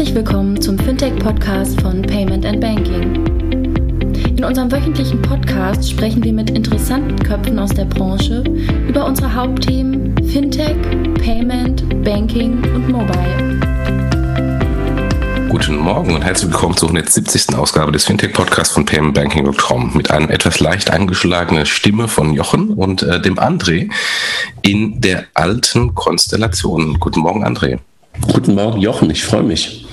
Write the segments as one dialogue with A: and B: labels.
A: Herzlich willkommen zum Fintech-Podcast von Payment and Banking. In unserem wöchentlichen Podcast sprechen wir mit interessanten Köpfen aus der Branche über unsere Hauptthemen Fintech, Payment, Banking und Mobile.
B: Guten Morgen und herzlich willkommen zur 170. Ausgabe des Fintech-Podcasts von Payment Banking.com mit einem etwas leicht eingeschlagenen Stimme von Jochen und äh, dem André in der alten Konstellation. Guten Morgen, André.
C: Guten Morgen, Jochen, ich freue mich.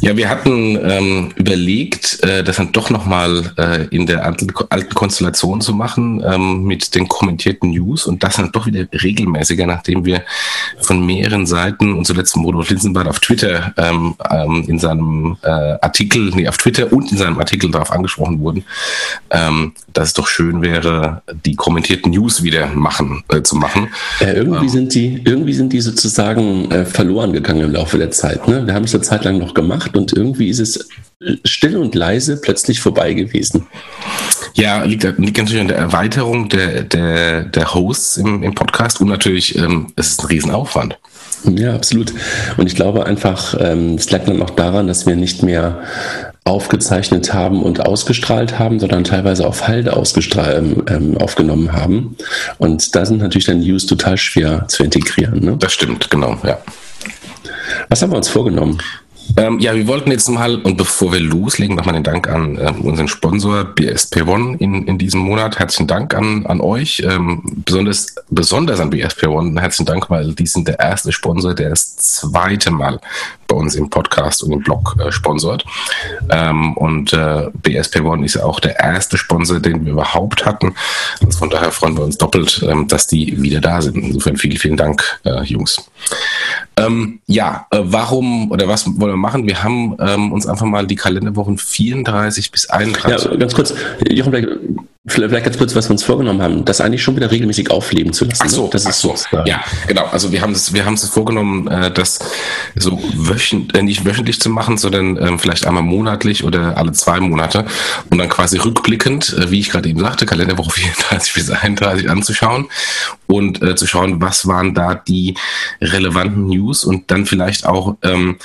B: Ja, wir hatten ähm, überlegt, äh, das dann doch nochmal äh, in der alten, Konstellation zu machen ähm, mit den kommentierten News und das dann doch wieder regelmäßiger, nachdem wir von mehreren Seiten und zuletzt Rudolf Linsenbart auf Twitter ähm, ähm, in seinem äh, Artikel, nee, auf Twitter und in seinem Artikel darauf angesprochen wurden, ähm, dass es doch schön wäre, die kommentierten News wieder machen, äh, zu machen.
C: Äh, irgendwie, ähm, sind die, irgendwie sind die sozusagen äh, verloren gegangen im Laufe der Zeit. Ne? Wir haben es eine Zeit lang noch gemacht und irgendwie ist es still und leise plötzlich vorbei gewesen.
B: Ja, liegt, liegt natürlich an der Erweiterung der, der, der Hosts im, im Podcast und natürlich, ähm, es ist ein Riesenaufwand.
C: Ja, absolut. Und ich glaube einfach, ähm, es lag dann auch daran, dass wir nicht mehr aufgezeichnet haben und ausgestrahlt haben, sondern teilweise auf Halde ausgestrahlt, ähm, ähm, aufgenommen haben. Und da sind natürlich dann News total schwer zu integrieren. Ne?
B: Das stimmt, genau, ja.
C: Was haben wir uns vorgenommen?
B: Ähm, ja, wir wollten jetzt mal, und bevor wir loslegen, nochmal den Dank an äh, unseren Sponsor BSP One in, in diesem Monat. Herzlichen Dank an, an euch, ähm, besonders, besonders an BSP One. Herzlichen Dank, weil die sind der erste Sponsor, der das zweite Mal bei uns im Podcast und im Blog äh, sponsort. Ähm, und äh, BSP One ist auch der erste Sponsor, den wir überhaupt hatten. Also von daher freuen wir uns doppelt, ähm, dass die wieder da sind. Insofern vielen, vielen Dank, äh, Jungs. Ähm, ja, äh, warum oder was wollen wir machen? Wir haben ähm, uns einfach mal die Kalenderwochen 34 bis 31.
C: Ja, ganz kurz, Jochen, Vielleicht ganz kurz, was wir uns vorgenommen haben, das eigentlich schon wieder regelmäßig aufleben zu lassen.
B: Ach so, ne? das ist so. Ja, genau. Also wir haben es, wir haben es vorgenommen, äh, das so wöchentlich, äh, nicht wöchentlich zu machen, sondern ähm, vielleicht einmal monatlich oder alle zwei Monate und dann quasi rückblickend, äh, wie ich gerade eben sagte, Kalenderwoche 34 bis 31 anzuschauen und äh, zu schauen, was waren da die relevanten News und dann vielleicht auch ähm,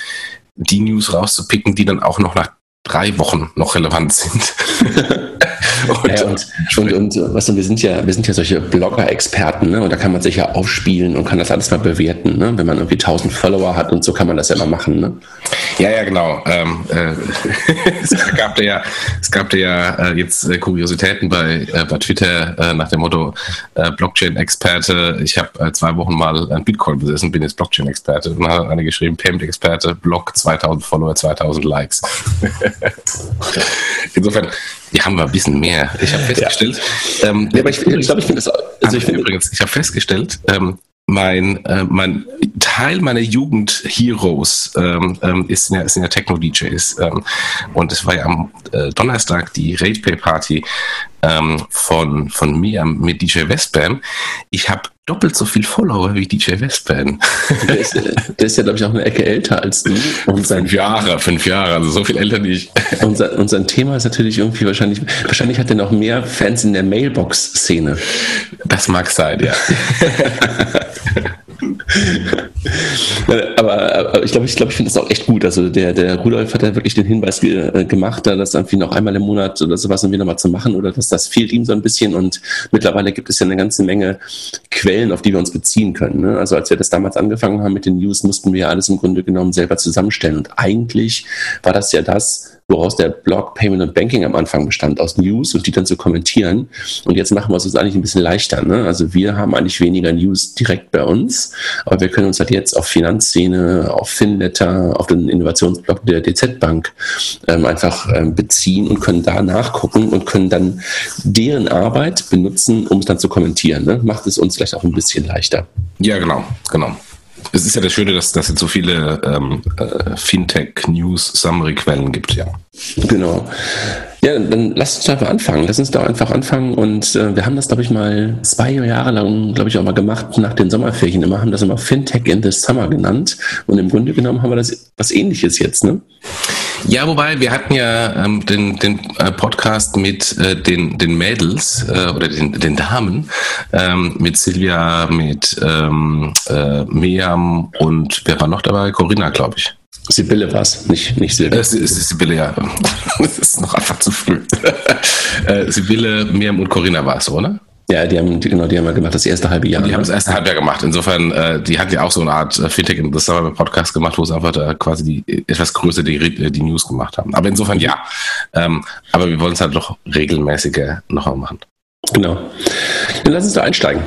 B: die News rauszupicken, die dann auch noch nach drei Wochen noch relevant sind.
C: und, ja, und, und, und, was, und wir sind ja, wir sind ja solche Blogger-Experten, ne? Und da kann man sich ja aufspielen und kann das alles mal bewerten, ne? Wenn man irgendwie 1000 Follower hat und so kann man das ja immer machen, ne?
B: Ja, ja, genau. Ähm, äh, es gab da ja, es gab da ja äh, jetzt äh, Kuriositäten bei, äh, bei Twitter äh, nach dem Motto äh, Blockchain-Experte. Ich habe zwei Wochen mal ein Bitcoin besessen, bin jetzt Blockchain-Experte. Und hat eine geschrieben, Payment-Experte, Blog 2000 Follower, 2000 Likes. Insofern, die haben wir ein bisschen mehr. Ich habe festgestellt. Ja. Ähm, ja, aber ich, ich glaube, ich finde das. Also ich finde übrigens, ich habe festgestellt, ähm, mein, äh, mein Teil meiner Jugend-Heroes ähm, ähm, ist ja, sind ja Techno-DJs. Ähm, und es war ja am äh, Donnerstag die RatePay-Party ähm, von, von mir mit DJ Westbam. Ich habe doppelt so viel Follower wie DJ Westbam.
C: Der ist, der ist ja, glaube ich, auch eine Ecke älter als du.
B: Und sein, fünf Jahre, fünf Jahre, also so viel älter wie ich.
C: Und sein, und sein Thema ist natürlich irgendwie wahrscheinlich, wahrscheinlich hat er noch mehr Fans in der Mailbox-Szene.
B: Das mag sein, ja.
C: aber, aber, ich glaube, ich, glaube, ich finde das auch echt gut. Also der, der Rudolf hat ja wirklich den Hinweis ge äh, gemacht, da das irgendwie noch einmal im Monat oder sowas irgendwie nochmal zu machen oder dass das fehlt ihm so ein bisschen und mittlerweile gibt es ja eine ganze Menge Quellen, auf die wir uns beziehen können. Ne? Also als wir das damals angefangen haben mit den News, mussten wir ja alles im Grunde genommen selber zusammenstellen und eigentlich war das ja das, woraus der Blog Payment und Banking am Anfang bestand, aus News und die dann zu kommentieren. Und jetzt machen wir es uns eigentlich ein bisschen leichter. Ne? Also wir haben eigentlich weniger News direkt bei uns, aber wir können uns halt jetzt auf Finanzszene, auf Finletter, auf den Innovationsblog der DZ Bank ähm, einfach ähm, beziehen und können da nachgucken und können dann deren Arbeit benutzen, um es dann zu kommentieren. Ne? Macht es uns vielleicht auch ein bisschen leichter.
B: Ja, genau, genau es ist ja das Schöne, dass, dass es so viele ähm, äh, Fintech-News-Summary-Quellen gibt, ja.
C: Genau. Ja, dann lass uns einfach anfangen. Lass uns doch einfach anfangen. Und äh, wir haben das, glaube ich, mal zwei Jahre lang, glaube ich, auch mal gemacht nach den Sommerferien immer, haben das immer Fintech in the Summer genannt. Und im Grunde genommen haben wir das was ähnliches jetzt, ne?
B: Ja, wobei wir hatten ja ähm, den, den äh, Podcast mit äh, den, den Mädels äh, oder den, den Damen, ähm, mit Silvia, mit ähm, äh, Meam und wer war noch dabei? Corinna, glaube ich.
C: Sibylle war es, nicht, nicht
B: Silvia. Es ist Sibylle, ja. Das ist noch einfach zu früh. Äh, Sibylle, Miriam und Corinna war es, oder?
C: Ja, die haben, genau, die haben ja gemacht, das erste halbe Jahr.
B: Die ne? haben das erste halbe Jahr gemacht. Insofern, äh, die hatten ja auch so eine Art äh, Fintech in the Summer Podcast gemacht, wo sie einfach da quasi die etwas größer die, die News gemacht haben. Aber insofern ja. Ähm, aber wir wollen es halt doch regelmäßiger noch machen.
C: Genau. Dann lass uns da einsteigen.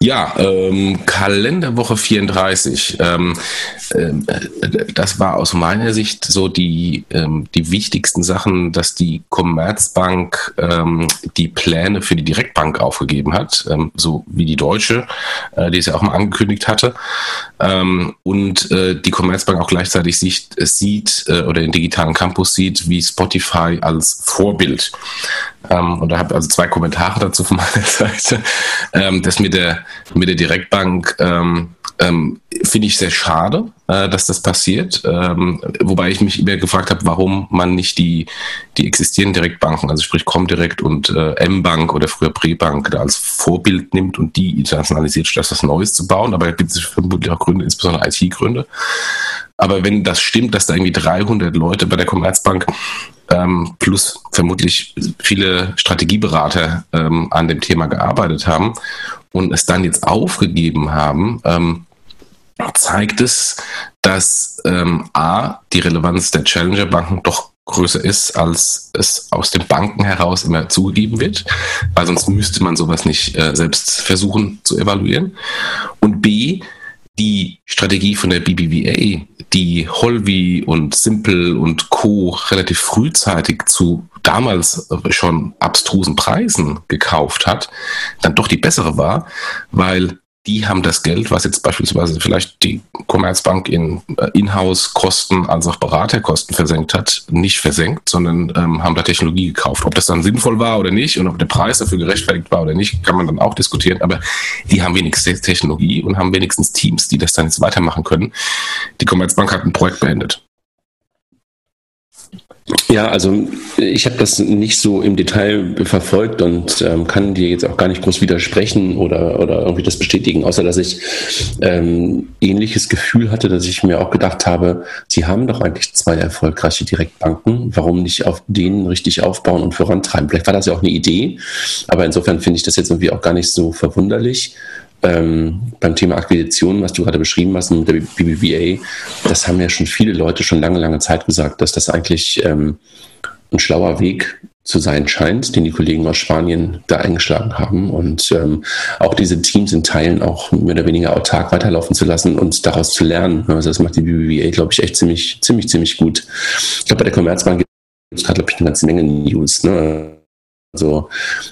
B: Ja, ähm, Kalenderwoche 34. Ähm, äh, das war aus meiner Sicht so die, ähm, die wichtigsten Sachen, dass die Commerzbank ähm, die Pläne für die Direktbank aufgegeben hat, ähm, so wie die Deutsche, äh, die es ja auch mal angekündigt hatte. Ähm, und äh, die Commerzbank auch gleichzeitig sich, sieht äh, oder den digitalen Campus sieht, wie Spotify als Vorbild. Ähm, und da habe ich also zwei Kommentare dazu von meiner Seite. Ähm, das mit der, mit der Direktbank ähm, ähm, finde ich sehr schade, äh, dass das passiert. Ähm, wobei ich mich immer gefragt habe, warum man nicht die, die existierenden Direktbanken, also sprich Comdirect und äh, M-Bank oder früher Prebank, da als Vorbild nimmt und die internationalisiert, statt was Neues zu bauen. Aber da gibt es vermutlich auch Gründe, insbesondere IT-Gründe. Aber wenn das stimmt, dass da irgendwie 300 Leute bei der Commerzbank ähm, plus vermutlich viele Strategieberater ähm, an dem Thema gearbeitet haben und es dann jetzt aufgegeben haben, ähm, zeigt es, dass ähm, A, die Relevanz der Challenger-Banken doch größer ist, als es aus den Banken heraus immer zugegeben wird, weil sonst müsste man sowas nicht äh, selbst versuchen zu evaluieren. Und B, die Strategie von der BBVA, die Holvi und Simple und Co. relativ frühzeitig zu damals schon abstrusen Preisen gekauft hat, dann doch die bessere war, weil die haben das Geld, was jetzt beispielsweise vielleicht die Commerzbank in äh, Inhouse-Kosten als auch Beraterkosten versenkt hat, nicht versenkt, sondern ähm, haben da Technologie gekauft. Ob das dann sinnvoll war oder nicht und ob der Preis dafür gerechtfertigt war oder nicht, kann man dann auch diskutieren. Aber die haben wenigstens Technologie und haben wenigstens Teams, die das dann jetzt weitermachen können. Die Commerzbank hat ein Projekt beendet.
C: Ja, also ich habe das nicht so im Detail verfolgt und ähm, kann dir jetzt auch gar nicht groß widersprechen oder, oder irgendwie das bestätigen, außer dass ich ähm, ähnliches Gefühl hatte, dass ich mir auch gedacht habe, sie haben doch eigentlich zwei erfolgreiche Direktbanken, warum nicht auf denen richtig aufbauen und vorantreiben? Vielleicht war das ja auch eine Idee, aber insofern finde ich das jetzt irgendwie auch gar nicht so verwunderlich ähm, beim Thema Akquisition, was du gerade beschrieben hast mit der BBVA, das haben ja schon viele Leute schon lange, lange Zeit gesagt, dass das eigentlich ähm, ein schlauer Weg zu sein scheint, den die Kollegen aus Spanien da eingeschlagen haben und ähm, auch diese Teams in Teilen auch mehr oder weniger autark weiterlaufen zu lassen und daraus zu lernen. Also das macht die BBVA, glaube ich, echt ziemlich, ziemlich, ziemlich gut. Ich glaube, bei der Commerzbank gibt es gerade, glaube ich, eine ganze Menge News. Ne? Also,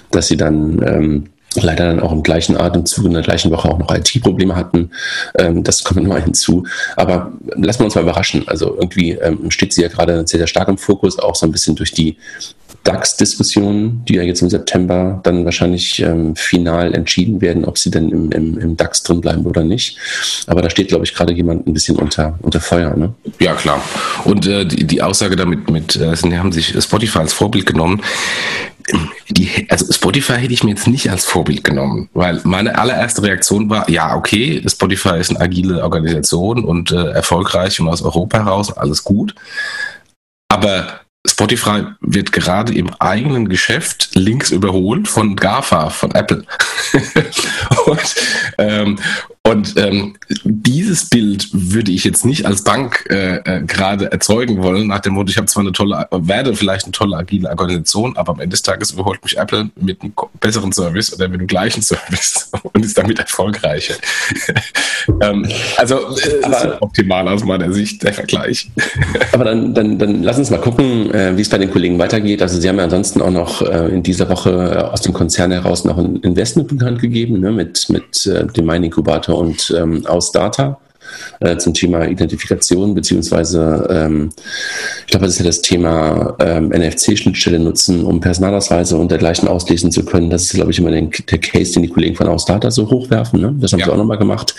C: dass sie dann ähm, leider dann auch im gleichen Atemzug in der gleichen Woche auch noch IT-Probleme hatten. Ähm, das kommt mal hinzu. Aber lassen wir uns mal überraschen. Also irgendwie ähm, steht sie ja gerade sehr, sehr stark im Fokus, auch so ein bisschen durch die DAX-Diskussionen, die ja jetzt im September dann wahrscheinlich ähm, final entschieden werden, ob sie denn im, im, im, DAX drin bleiben oder nicht. Aber da steht, glaube ich, gerade jemand ein bisschen unter, unter Feuer. Ne?
B: Ja, klar. Und äh, die, die Aussage damit, mit, äh, haben sich Spotify als Vorbild genommen die, also Spotify hätte ich mir jetzt nicht als Vorbild genommen, weil meine allererste Reaktion war, ja, okay, Spotify ist eine agile Organisation und äh, erfolgreich und aus Europa heraus, alles gut. Aber Spotify wird gerade im eigenen Geschäft links überholt von GAFA, von Apple. und, ähm, und ähm, dieses Bild würde ich jetzt nicht als Bank äh, äh, gerade erzeugen wollen, nach dem Motto, ich habe zwar eine tolle, werde vielleicht eine tolle agile Organisation, aber am Ende des Tages überholt mich Apple mit einem besseren Service oder mit dem gleichen Service und ist damit erfolgreicher. ähm, also äh, aber, optimal aus meiner Sicht, der Vergleich.
C: aber dann, dann, dann lass uns mal gucken, äh, wie es bei den Kollegen weitergeht. Also sie haben ja ansonsten auch noch äh, in dieser Woche aus dem Konzern heraus noch ein Investment bekannt gegeben, ne, mit, mit äh, dem Mining Inkubator und ähm, aus Data äh, zum Thema Identifikation, beziehungsweise ähm, ich glaube, das ist ja das Thema ähm, NFC-Schnittstelle nutzen, um Personalausweise und dergleichen auslesen zu können. Das ist, glaube ich, immer den, der Case, den die Kollegen von Ausdata so hochwerfen. Ne? Das haben ja. sie auch nochmal gemacht.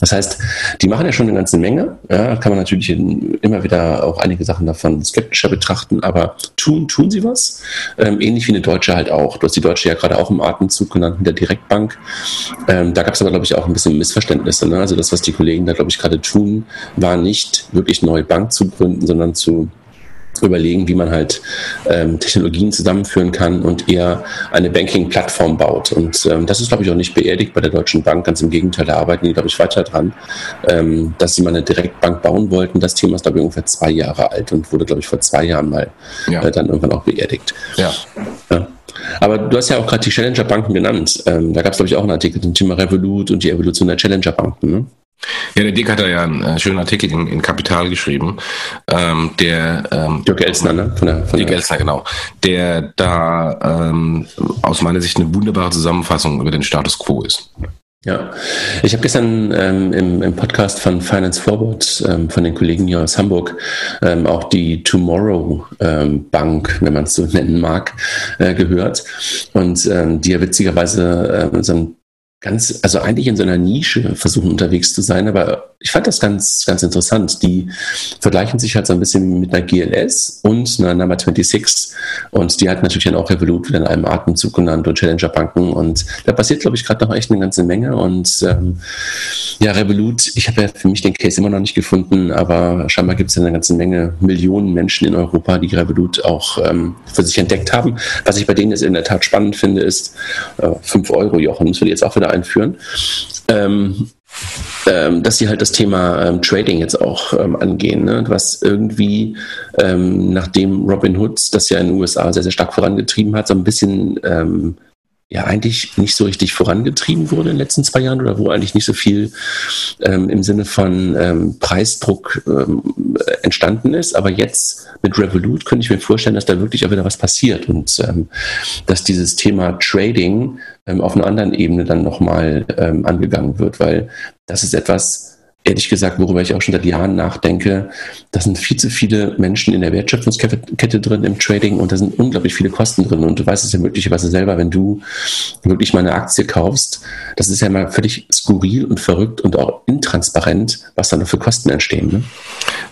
C: Das heißt, die machen ja schon eine ganze Menge. Ja, kann man natürlich immer wieder auch einige Sachen davon skeptischer betrachten, aber tun, tun sie was. Ähm, ähnlich wie eine Deutsche halt auch. Du hast die Deutsche ja gerade auch im Atemzug genannt mit der Direktbank. Ähm, da gab es aber, glaube ich, auch ein bisschen Missverständnisse. Ne? Also das, was die Kollegen da, glaube ich, gerade tun, war nicht wirklich neue Bank zu gründen, sondern zu überlegen, wie man halt ähm, Technologien zusammenführen kann und eher eine Banking-Plattform baut. Und ähm, das ist, glaube ich, auch nicht beerdigt bei der Deutschen Bank. Ganz im Gegenteil, da arbeiten die, glaube ich, weiter dran, ähm, dass sie mal eine Direktbank bauen wollten. Das Thema ist, glaube ich, ungefähr zwei Jahre alt und wurde, glaube ich, vor zwei Jahren mal ja. äh, dann irgendwann auch beerdigt.
B: Ja. ja.
C: Aber du hast ja auch gerade die Challenger-Banken genannt. Ähm, da gab es, glaube ich, auch einen Artikel zum Thema Revolut und die Evolution der Challenger-Banken. Ne?
B: Ja, der Dick hat da ja einen äh, schönen Artikel in, in Kapital geschrieben, ähm, der ähm,
C: Dirk Elsner, ne?
B: Von der, von Dirk Elsner, genau. Der da ähm, aus meiner Sicht eine wunderbare Zusammenfassung über den Status quo ist.
C: Ja, ich habe gestern ähm, im, im, Podcast von Finance Forward ähm, von den Kollegen hier aus Hamburg ähm, auch die Tomorrow ähm, Bank, wenn man es so nennen mag, äh, gehört und ähm, die ja witzigerweise äh, so ein ganz, also eigentlich in so einer Nische versuchen unterwegs zu sein, aber ich fand das ganz, ganz interessant. Die vergleichen sich halt so ein bisschen mit einer GLS und einer Number 26 und die hat natürlich dann auch Revolut wieder in einem Atemzug genannt und Challenger Banken und da passiert, glaube ich, gerade noch echt eine ganze Menge und ähm, ja, Revolut, ich habe ja für mich den Case immer noch nicht gefunden, aber scheinbar gibt es ja eine ganze Menge Millionen Menschen in Europa, die Revolut auch ähm, für sich entdeckt haben. Was ich bei denen jetzt in der Tat spannend finde, ist äh, 5 Euro, Jochen, müssen wir jetzt auch wieder einführen. Ähm, ähm, dass sie halt das Thema ähm, Trading jetzt auch ähm, angehen, ne? was irgendwie, ähm, nachdem Robin Hood das ja in den USA sehr, sehr stark vorangetrieben hat, so ein bisschen ähm, ja eigentlich nicht so richtig vorangetrieben wurde in den letzten zwei Jahren oder wo eigentlich nicht so viel ähm, im Sinne von ähm, Preisdruck ähm, entstanden ist. Aber jetzt mit Revolut könnte ich mir vorstellen, dass da wirklich auch wieder was passiert und ähm, dass dieses Thema Trading ähm, auf einer anderen Ebene dann nochmal ähm, angegangen wird, weil das ist etwas, ehrlich gesagt, worüber ich auch schon seit Jahren nachdenke, da sind viel zu viele Menschen in der Wertschöpfungskette drin im Trading und da sind unglaublich viele Kosten drin. Und du weißt es ja möglicherweise selber, wenn du wirklich mal eine Aktie kaufst, das ist ja mal völlig skurril und verrückt und auch intransparent, was da noch für Kosten entstehen. Ne?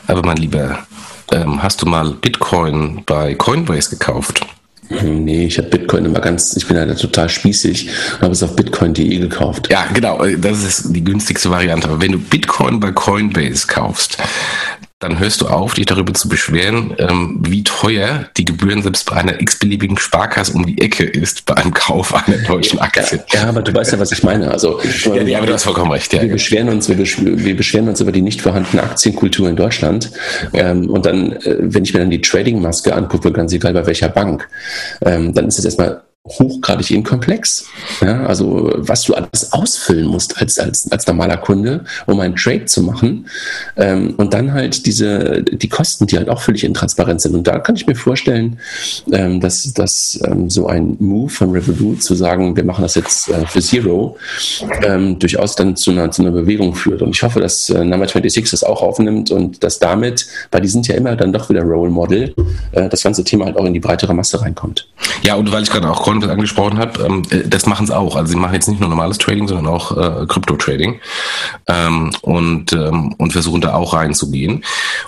B: Aber mein Lieber, ähm, hast du mal Bitcoin bei Coinbase gekauft?
C: Nee, ich habe Bitcoin immer ganz, ich bin halt total spießig habe es auf bitcoin.de gekauft.
B: Ja, genau, das ist die günstigste Variante. Aber wenn du Bitcoin bei Coinbase kaufst, dann hörst du auf, dich darüber zu beschweren, ähm, wie teuer die Gebühren selbst bei einer x-beliebigen Sparkasse um die Ecke ist bei einem Kauf einer deutschen Aktie.
C: Ja, ja aber du weißt ja, was ich meine. Also,
B: ja, ja, aber du hast vollkommen recht.
C: Ja, wir, beschweren uns, wir, besch wir, beschweren uns über die nicht vorhandene Aktienkultur in Deutschland. Ähm, und dann, äh, wenn ich mir dann die Trading-Maske angucke, ganz egal bei welcher Bank, ähm, dann ist es erstmal hochgradig inkomplex. Ja, also was du alles ausfüllen musst als, als, als normaler Kunde, um einen Trade zu machen. Ähm, und dann halt diese, die Kosten, die halt auch völlig intransparent sind. Und da kann ich mir vorstellen, ähm, dass, dass ähm, so ein Move von Revolut zu sagen, wir machen das jetzt äh, für Zero, ähm, durchaus dann zu einer, zu einer Bewegung führt. Und ich hoffe, dass äh, Number 26 das auch aufnimmt und dass damit, weil die sind ja immer dann doch wieder Role Model, äh, das ganze Thema halt auch in die breitere Masse reinkommt.
B: Ja, und weil ich gerade auch Coinbase angesprochen habe, ähm, äh, das machen sie auch. Also sie machen jetzt nicht nur normales Trading, sondern auch äh, Krypto-Trading ähm, und, ähm, und versuchen da auch reinzugehen.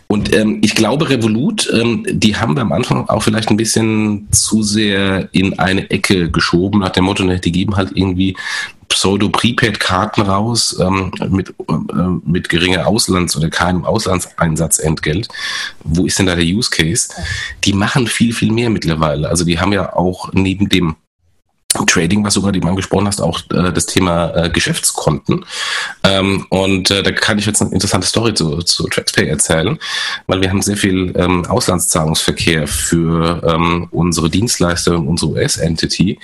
B: Und ähm, ich glaube, Revolut, ähm, die haben wir am Anfang auch vielleicht ein bisschen zu sehr in eine Ecke geschoben, nach dem Motto, ne, die geben halt irgendwie Pseudo-Prepaid-Karten raus ähm, mit, äh, mit geringer Auslands- oder keinem Auslandseinsatzentgelt. Wo ist denn da der Use Case? Die machen viel, viel mehr mittlerweile. Also die haben ja auch neben dem Trading, was sogar, du angesprochen hast, auch äh, das Thema äh, Geschäftskonten. Ähm, und äh, da kann ich jetzt eine interessante Story zu, zu TraxPay erzählen, weil wir haben sehr viel ähm, Auslandszahlungsverkehr für ähm, unsere Dienstleister unsere US-Entity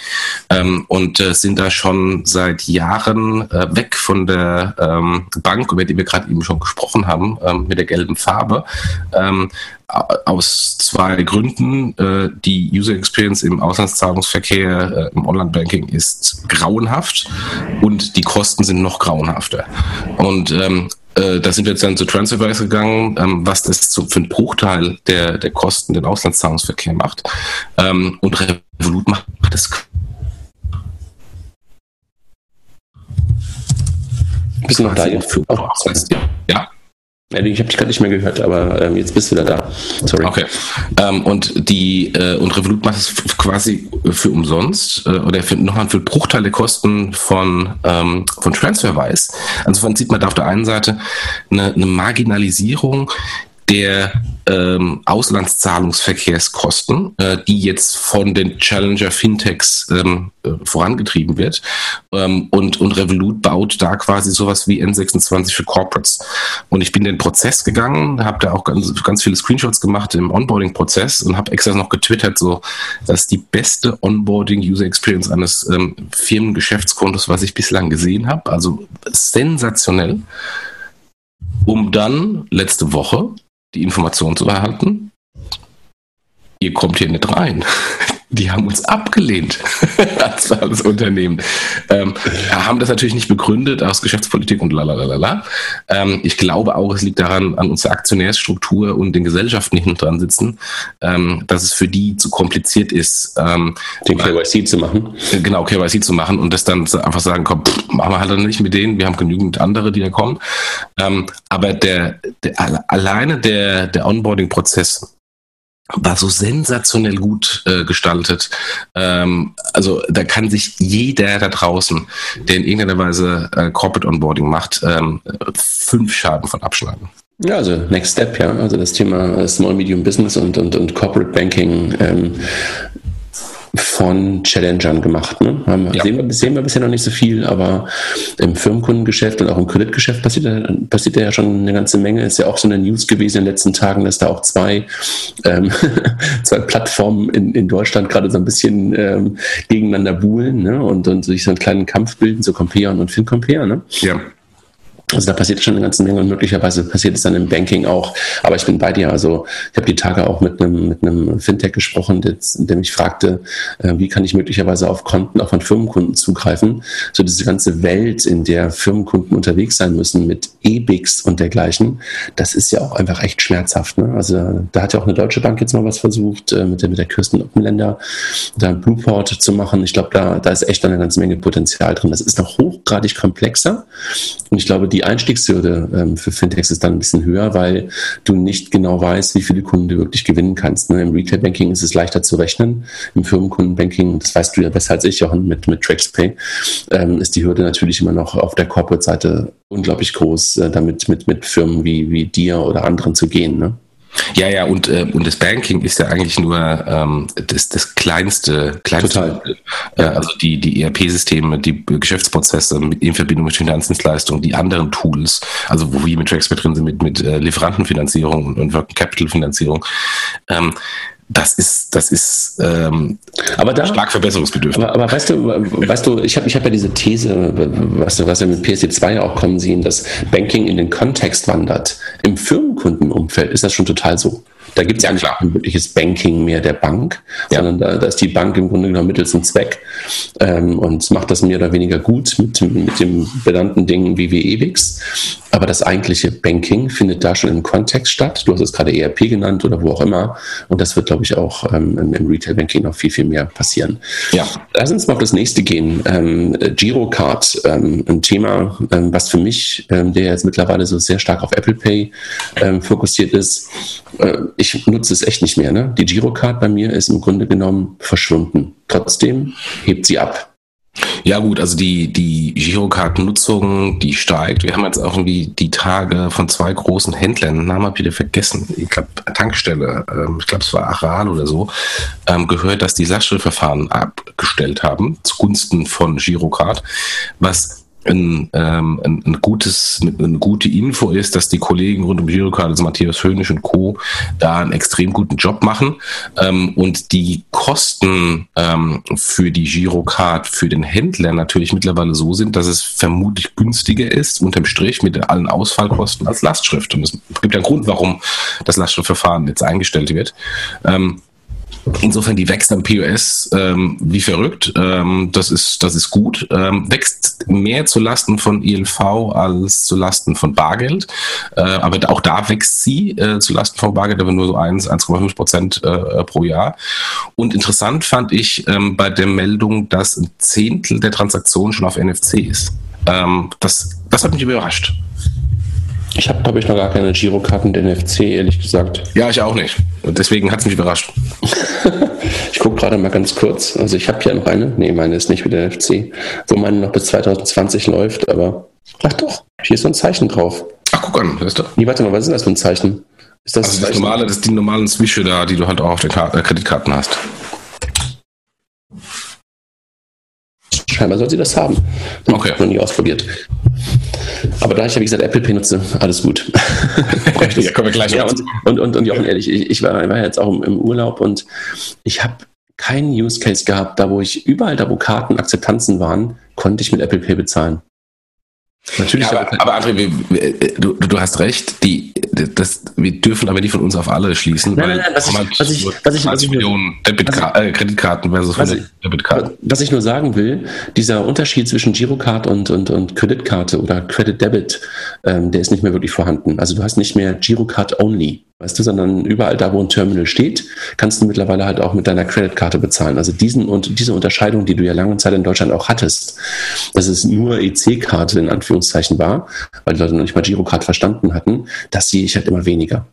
B: ähm, und äh, sind da schon seit Jahren äh, weg von der ähm, Bank, über die wir gerade eben schon gesprochen haben, ähm, mit der gelben Farbe, ähm, aus zwei Gründen. Äh, die User Experience im Auslandszahlungsverkehr, äh, im Online-Banking ist grauenhaft und die Kosten sind noch grauenhafter. Und ähm, äh, da sind wir jetzt dann zu TransferWise gegangen, ähm, was das so für einen Bruchteil der, der Kosten den Auslandszahlungsverkehr macht. Ähm, und Revolut macht das
C: Bist du noch da? Oh, ja. Ich habe dich gerade nicht mehr gehört, aber ähm, jetzt bist du wieder da.
B: Sorry. Okay. Ähm, und die äh, und Revolut macht es quasi für umsonst äh, oder für, nochmal für Bruchteile Kosten von ähm, von Transferwise. Also von sieht man da auf der einen Seite eine, eine Marginalisierung der ähm, Auslandszahlungsverkehrskosten, äh, die jetzt von den Challenger Fintechs ähm, äh, vorangetrieben wird. Ähm, und, und Revolut baut da quasi sowas wie N26 für Corporates. Und ich bin den Prozess gegangen, habe da auch ganz, ganz viele Screenshots gemacht im Onboarding-Prozess und habe extra noch getwittert, so dass die beste Onboarding-User-Experience eines ähm, Firmengeschäftskontos, was ich bislang gesehen habe. Also sensationell um dann letzte Woche die Information zu erhalten, ihr kommt hier nicht rein. Die haben uns abgelehnt als, als Unternehmen. Ähm, haben das natürlich nicht begründet aus Geschäftspolitik und lalalala. Ähm, ich glaube auch, es liegt daran, an unserer Aktionärsstruktur und den Gesellschaften, die hinten dran sitzen, ähm, dass es für die zu kompliziert ist. Ähm,
C: den KYC zu machen.
B: Genau, KYC zu machen und das dann einfach sagen, komm, pff, machen wir halt dann nicht mit denen, wir haben genügend andere, die da kommen. Ähm, aber der, der alleine der, der Onboarding-Prozess war so sensationell gut äh, gestaltet. Ähm, also da kann sich jeder da draußen, der in irgendeiner Weise äh, Corporate Onboarding macht, ähm, fünf Schaden von abschneiden.
C: Ja, also Next Step, ja. Also das Thema Small Medium Business und, und, und Corporate Banking ähm, von Challengern gemacht. Ne? Haben, ja. sehen, wir, sehen wir bisher noch nicht so viel, aber im Firmenkundengeschäft und auch im Kreditgeschäft passiert, passiert ja schon eine ganze Menge. Ist ja auch so eine News gewesen in den letzten Tagen, dass da auch zwei, ähm, zwei Plattformen in, in Deutschland gerade so ein bisschen ähm, gegeneinander buhlen ne? und, und sich so einen kleinen Kampf bilden, so Compare und FinCompare. Ne?
B: Ja.
C: Also da passiert schon eine ganze Menge und möglicherweise passiert es dann im Banking auch. Aber ich bin bei dir. Also ich habe die Tage auch mit einem, mit einem Fintech gesprochen, der, der mich fragte, äh, wie kann ich möglicherweise auf Konten auch von Firmenkunden zugreifen. So diese ganze Welt, in der Firmenkunden unterwegs sein müssen mit E-Bix und dergleichen, das ist ja auch einfach echt schmerzhaft. Ne? Also da hat ja auch eine Deutsche Bank jetzt mal was versucht, äh, mit der, mit der Kirsten Oppenländer, da ein Blueport zu machen. Ich glaube, da, da ist echt eine ganze Menge Potenzial drin. Das ist noch hochgradig komplexer. Und ich glaube, die Einstiegshürde ähm, für Fintechs ist dann ein bisschen höher, weil du nicht genau weißt, wie viele Kunden du wirklich gewinnen kannst. Ne? Im Retail-Banking ist es leichter zu rechnen. Im Firmenkundenbanking, das weißt du ja besser als ich, auch mit, mit TraxPay, ähm, ist die Hürde natürlich immer noch auf der Corporate-Seite unglaublich groß, äh, damit mit, mit Firmen wie, wie dir oder anderen zu gehen. Ne?
B: Ja, ja, und, äh, und das Banking ist ja eigentlich nur ähm, das, das kleinste, kleinste äh, also die, die ERP-Systeme, die Geschäftsprozesse mit, in Verbindung mit Finanzdienstleistungen, die anderen Tools, also wo wir mit Traxpay drin sind, mit, mit äh, Lieferantenfinanzierung und, und Working Capital-Finanzierung. Ähm, das ist, das ist ähm,
C: aber da, stark verbesserungsbedürftig. Aber, aber weißt du, weißt du, ich habe ich hab ja diese These, was, was wir mit PSD2 auch kommen sehen, dass Banking in den Kontext wandert. Im Firmenkundenumfeld ist das schon total so. Da gibt es ja nicht ein wirkliches Banking mehr der Bank, ja. sondern da, da, ist die Bank im Grunde genommen mittels zum Zweck ähm, und macht das mehr oder weniger gut mit, mit dem benannten Ding wie WEWIX. Aber das eigentliche Banking findet da schon im Kontext statt. Du hast es gerade ERP genannt oder wo auch immer. Und das wird, glaube ich, auch ähm, im Retail-Banking noch viel, viel mehr passieren. Ja. Lass uns mal auf das nächste gehen. Ähm, Girocard, ähm, ein Thema, ähm, was für mich, ähm, der jetzt mittlerweile so sehr stark auf Apple Pay ähm, fokussiert ist, äh, ich nutze es echt nicht mehr. Ne? Die Girocard bei mir ist im Grunde genommen verschwunden. Trotzdem hebt sie ab.
B: Ja gut, also die, die Girocard-Nutzung, die steigt. Wir haben jetzt auch irgendwie die Tage von zwei großen Händlern, Namen habe ich wieder vergessen, ich glaube Tankstelle, ähm, ich glaube es war Aral oder so, ähm, gehört, dass die Lastschriftverfahren abgestellt haben zugunsten von Girocard, was ein, ähm, ein, ein gutes, eine gute Info ist, dass die Kollegen rund um Girocard, also Matthias Höhnisch und Co., da einen extrem guten Job machen ähm, und die Kosten ähm, für die Girocard für den Händler natürlich mittlerweile so sind, dass es vermutlich günstiger ist, unterm Strich mit allen Ausfallkosten als Lastschrift. Und es gibt einen Grund, warum das Lastschriftverfahren jetzt eingestellt wird. Ähm, Insofern, die wächst am POS ähm, wie verrückt. Ähm, das, ist, das ist gut. Ähm, wächst mehr zu Lasten von ILV als zu Lasten von Bargeld. Äh, aber auch da wächst sie äh, zu Lasten von Bargeld, aber nur so 1,5 Prozent äh, pro Jahr. Und interessant fand ich ähm, bei der Meldung, dass ein Zehntel der Transaktionen schon auf NFC ist. Ähm, das das hat mich überrascht.
C: Ich habe, glaube ich, noch gar keine Girokarten der NFC, ehrlich gesagt.
B: Ja, ich auch nicht. Und deswegen hat es mich überrascht.
C: ich gucke gerade mal ganz kurz. Also ich habe ja noch eine. Nee, meine ist nicht wie der NFC. Wo meine noch bis 2020 läuft, aber. Ach doch, hier ist so ein Zeichen drauf.
B: Ach, guck an, weißt du?
C: Nee, warte mal, was ist das für ein Zeichen?
B: Ist das, also das, normale, das sind die normalen Swische da, die du halt auch auf den Karte, äh, Kreditkarten hast.
C: Scheinbar soll sie das haben. Okay. Noch nie ausprobiert. Aber da ich ja, wie gesagt, Apple Pay nutze, alles gut. ja, kommen wir gleich ja, und, und, und, und Jochen, ehrlich, ich, ich war, war jetzt auch im, im Urlaub und ich habe keinen Use Case gehabt, da wo ich überall, da wo Karten Akzeptanzen waren, konnte ich mit Apple Pay bezahlen.
B: Natürlich. Ja, aber, aber André, wir, du, du hast recht, die, das, wir dürfen aber nicht von uns auf alle schließen, nein, weil nein, nein, was, ich, was, ich, was, ich, was ich, Millionen äh, Kreditkarten versus
C: was Debitkarten. Was ich nur sagen will, dieser Unterschied zwischen Girocard und, und, und Kreditkarte oder Credit Debit, ähm, der ist nicht mehr wirklich vorhanden. Also du hast nicht mehr Girocard only weißt du, sondern überall da, wo ein Terminal steht, kannst du mittlerweile halt auch mit deiner Kreditkarte bezahlen. Also diesen und diese Unterscheidung, die du ja lange Zeit in Deutschland auch hattest, dass es nur EC-Karte in Anführungszeichen war, weil die Leute noch nicht mal Girocard verstanden hatten, das sehe ich halt immer weniger.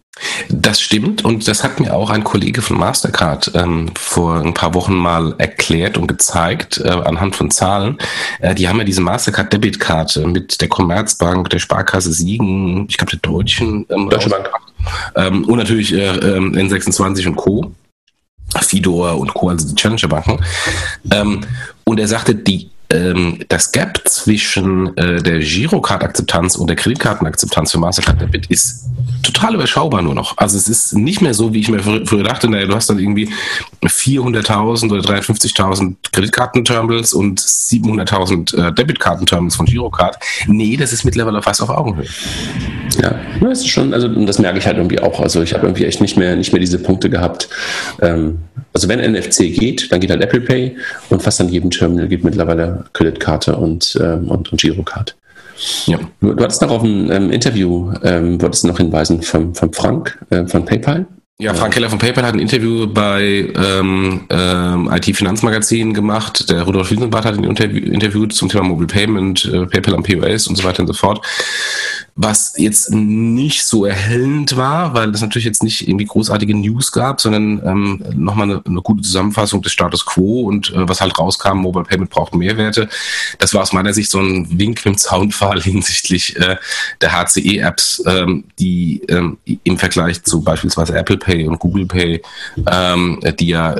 B: Das stimmt und das hat mir auch ein Kollege von Mastercard ähm, vor ein paar Wochen mal erklärt und gezeigt äh, anhand von Zahlen. Äh, die haben ja diese Mastercard Debitkarte mit der Commerzbank, der Sparkasse Siegen, ich glaube der Deutschen. Ähm, Deutsche Bank. Ähm, und natürlich äh, ähm, N26 und Co. Fidor und Co., also die Challenger-Banken. Ähm, und er sagte, die ähm, das Gap zwischen äh, der Girocard-Akzeptanz und der Kreditkartenakzeptanz für Mastercard Debit ist total überschaubar nur noch. Also es ist nicht mehr so, wie ich mir früher dachte, naja, du hast dann irgendwie 400.000 oder 53.000 Kreditkartenterminals und 700.000 äh, Debitkartenterminals von Girocard. Nee, das ist mittlerweile fast auf Augenhöhe.
C: Ja, das ist schon, also das merke ich halt irgendwie auch. Also ich habe irgendwie echt nicht mehr, nicht mehr diese Punkte gehabt. Ähm, also wenn NFC geht, dann geht halt Apple Pay und fast an jedem Terminal geht mittlerweile Kreditkarte und, ähm, und, und Girocard. Ja. Du, du hattest noch auf ein ähm, Interview, ähm, wolltest du noch hinweisen vom, vom Frank äh, von PayPal?
B: Ja, Frank Keller von PayPal hat ein Interview bei ähm, ähm, IT-Finanzmagazin gemacht. Der Rudolf Wiesenbart hat ein Interview, interviewt zum Thema Mobile Payment, äh, PayPal am POS und so weiter und so fort was jetzt nicht so erhellend war, weil es natürlich jetzt nicht irgendwie großartige News gab, sondern ähm, nochmal eine, eine gute Zusammenfassung des Status Quo und äh, was halt rauskam, Mobile Payment braucht Mehrwerte. Das war aus meiner Sicht so ein Wink dem Zaunpfahl hinsichtlich äh, der HCE-Apps, ähm, die ähm, im Vergleich zu beispielsweise Apple Pay und Google Pay, ähm, die ja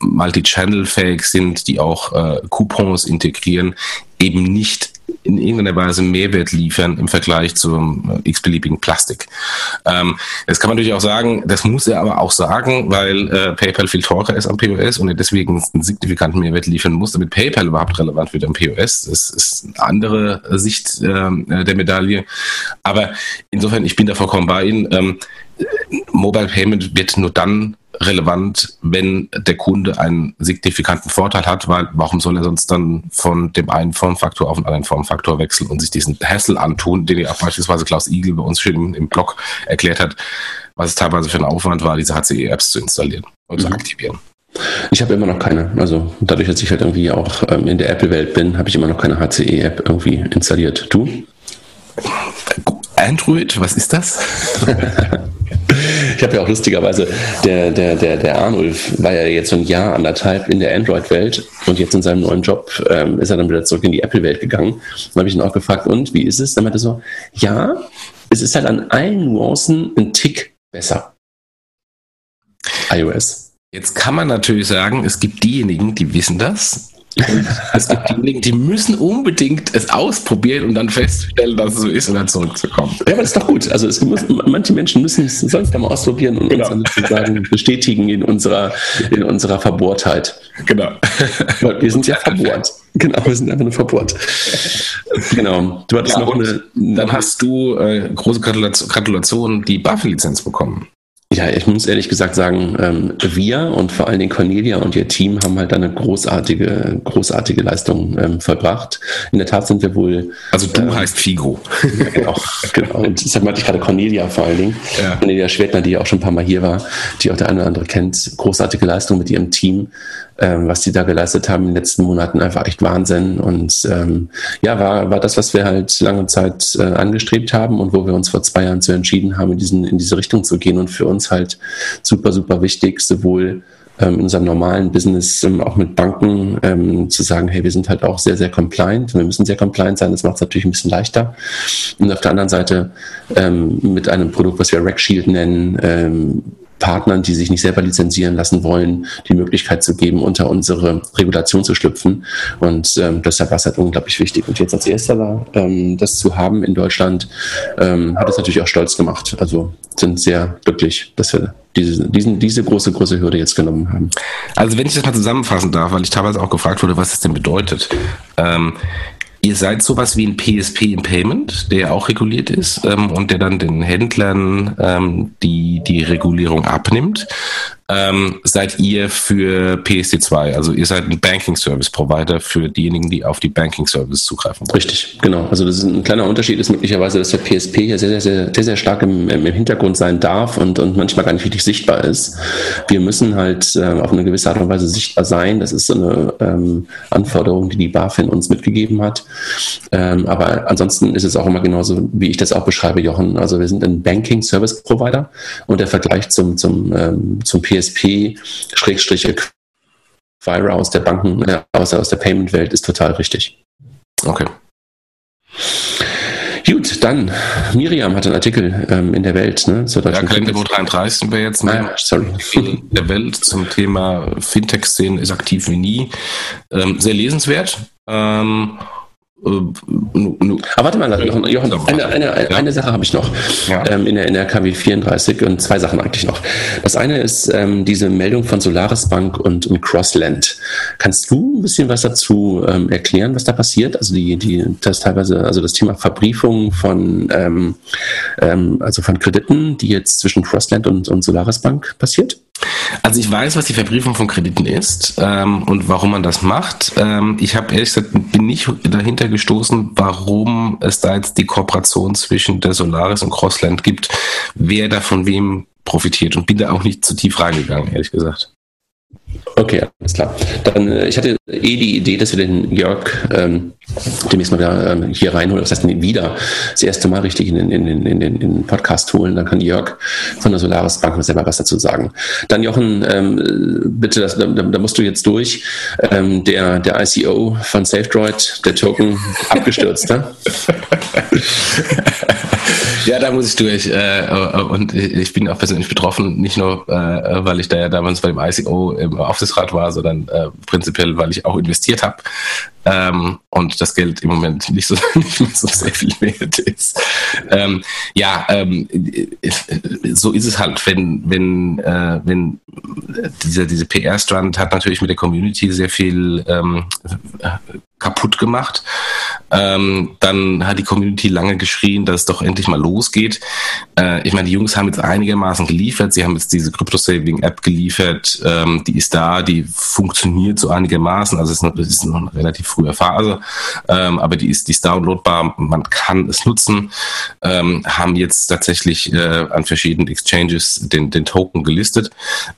B: multi-channel-fähig sind, die auch äh, Coupons integrieren, eben nicht in irgendeiner Weise Mehrwert liefern im Vergleich zum äh, x-beliebigen Plastik. Ähm, das kann man natürlich auch sagen, das muss er aber auch sagen, weil äh, PayPal viel teurer ist am POS und er deswegen einen signifikanten Mehrwert liefern muss, damit PayPal überhaupt relevant wird am POS. Das ist eine andere Sicht äh, der Medaille. Aber insofern, ich bin da vollkommen bei Ihnen. Ähm, Mobile Payment wird nur dann relevant, wenn der Kunde einen signifikanten Vorteil hat, weil warum soll er sonst dann von dem einen Formfaktor auf den anderen Formfaktor wechseln und sich diesen Hassel antun, den ja beispielsweise Klaus Igel bei uns schön im, Blog erklärt hat, was es teilweise für ein Aufwand war, diese HCE-Apps zu installieren und zu mhm. aktivieren.
C: Ich habe immer noch keine. Also dadurch, dass ich halt irgendwie auch ähm, in der Apple-Welt bin, habe ich immer noch keine HCE-App irgendwie installiert. Du?
B: Android, was ist das?
C: ich habe ja auch lustigerweise, der, der, der, der Arnulf war ja jetzt so ein Jahr, anderthalb in der Android-Welt und jetzt in seinem neuen Job ähm, ist er dann wieder zurück in die Apple-Welt gegangen. Dann habe ich ihn auch gefragt, und wie ist es? Dann meinte er so, ja, es ist halt an allen Nuancen ein Tick besser.
B: iOS. Jetzt kann man natürlich sagen, es gibt diejenigen, die wissen das es gibt diejenigen, die müssen unbedingt es ausprobieren und dann feststellen, dass es so ist und dann zurückzukommen.
C: Ja, aber das ist doch gut. Also muss, manche Menschen müssen es sonst mal ausprobieren und genau. uns dann sozusagen bestätigen in unserer, in unserer Verbohrtheit.
B: Genau.
C: Weil wir sind ja verbohrt. Genau, wir sind einfach nur verbohrt.
B: Genau. Du hattest ja, noch eine. Dann hast du äh, große Gratulation, die BAFE-Lizenz bekommen.
C: Ja, ich muss ehrlich gesagt sagen, ähm, wir und vor allen Dingen Cornelia und ihr Team haben halt eine großartige, großartige Leistung ähm, vollbracht. In der Tat sind wir wohl.
B: Also du ähm, heißt Figo.
C: Ja, genau, genau. Und deshalb meinte ich gerade Cornelia vor allen Dingen. Ja. Cornelia Schwertner, die ja auch schon ein paar Mal hier war, die auch der eine oder andere kennt. Großartige Leistung mit ihrem Team. Ähm, was die da geleistet haben in den letzten Monaten, einfach echt Wahnsinn. Und ähm, ja, war, war das, was wir halt lange Zeit äh, angestrebt haben und wo wir uns vor zwei Jahren zu entschieden haben, in, diesen, in diese Richtung zu gehen und für uns halt super, super wichtig, sowohl ähm, in unserem normalen Business ähm, auch mit Banken ähm, zu sagen, hey, wir sind halt auch sehr, sehr compliant. Wir müssen sehr compliant sein. Das macht es natürlich ein bisschen leichter. Und auf der anderen Seite ähm, mit einem Produkt, was wir Rack Shield nennen, ähm, Partnern, die sich nicht selber lizenzieren lassen wollen, die Möglichkeit zu geben, unter unsere Regulation zu schlüpfen. Und ähm, deshalb war es halt unglaublich wichtig. Und jetzt als erster war, ähm, das zu haben in Deutschland, ähm, hat es natürlich auch stolz gemacht. Also sind sehr glücklich, dass wir diese, diesen, diese große, große Hürde jetzt genommen haben.
B: Also wenn ich das mal zusammenfassen darf, weil ich teilweise auch gefragt wurde, was das denn bedeutet. Ähm, Ihr seid sowas wie ein PSP im Payment, der auch reguliert ist ähm, und der dann den Händlern ähm, die, die Regulierung abnimmt ähm, seid ihr für PSD2. Also ihr seid ein Banking Service Provider für diejenigen, die auf die Banking Service zugreifen.
C: Richtig, genau. Also das ist ein kleiner Unterschied ist möglicherweise, dass der PSP hier sehr, sehr, sehr, sehr stark im, im Hintergrund sein darf und, und manchmal gar nicht richtig sichtbar ist. Wir müssen halt äh, auf eine gewisse Art und Weise sichtbar sein. Das ist so eine ähm, Anforderung, die die BaFin uns mitgegeben hat. Ähm, aber ansonsten ist es auch immer genauso, wie ich das auch beschreibe, Jochen. Also wir sind ein Banking Service Provider und der Vergleich zum, zum, ähm, zum PSP PSP, Schrägstrich Acquire aus der Banken, äh, aus, aus der Payment-Welt ist total richtig.
B: Okay.
C: Gut, dann, Miriam hat einen Artikel ähm, in der Welt. Ne,
B: zur ja, Kalenderbuch 33 sind wir jetzt.
C: Ne? Ah, sorry.
B: In der Welt zum Thema Fintech-Szene ist aktiv wie nie. Ähm, sehr lesenswert. Ähm,
C: aber warte mal, noch, Jochen, eine, eine, ja. eine Sache habe ich noch ja. ähm, in, der, in der KW 34 und zwei Sachen eigentlich noch. Das eine ist ähm, diese Meldung von Solaris Bank und, und Crossland. Kannst du ein bisschen was dazu ähm, erklären, was da passiert? Also die, die, das teilweise, also das Thema Verbriefung von, ähm, ähm, also von Krediten, die jetzt zwischen Crossland und, und Solaris Bank passiert?
B: Also ich weiß, was die Verbriefung von Krediten ist ähm, und warum man das macht. Ähm, ich habe ehrlich gesagt bin nicht dahinter gestoßen, warum es da jetzt die Kooperation zwischen der Solaris und Crossland gibt, wer da von wem profitiert und bin da auch nicht zu tief reingegangen, ehrlich gesagt.
C: Okay, alles klar. Dann, äh, ich hatte eh die Idee, dass wir den Jörg ähm, demnächst mal wieder ähm, hier reinholen. Das heißt, wieder das erste Mal richtig in, in, in, in, in den Podcast holen. Dann kann Jörg von der Solaris Bank selber was dazu sagen. Dann, Jochen, ähm, bitte, das, da, da musst du jetzt durch. Ähm, der, der ICO von SafeDroid, der Token, abgestürzt, ne?
B: Ja, da muss ich durch. Äh, und ich bin auch persönlich betroffen, nicht nur, äh, weil ich da ja damals bei dem ICO im Aufsichtsrat war, sondern äh, prinzipiell, weil ich auch investiert habe ähm, und das Geld im Moment nicht so, nicht mehr so sehr viel wert ist. Ähm, ja, ähm, so ist es halt, wenn, wenn, äh, wenn dieser, diese PR-Strand hat natürlich mit der Community sehr viel ähm, kaputt gemacht. Ähm, dann hat die Community lange geschrien, dass es doch endlich mal losgeht. Äh, ich meine, die Jungs haben jetzt einigermaßen geliefert. Sie haben jetzt diese Crypto-Saving-App geliefert. Ähm, die ist da, die funktioniert so einigermaßen. Also es ist noch, es ist noch relativ frühe Phase, ähm, aber die ist, die ist downloadbar. Man kann es nutzen. Ähm, haben jetzt tatsächlich äh, an verschiedenen Exchanges den, den Token gelistet.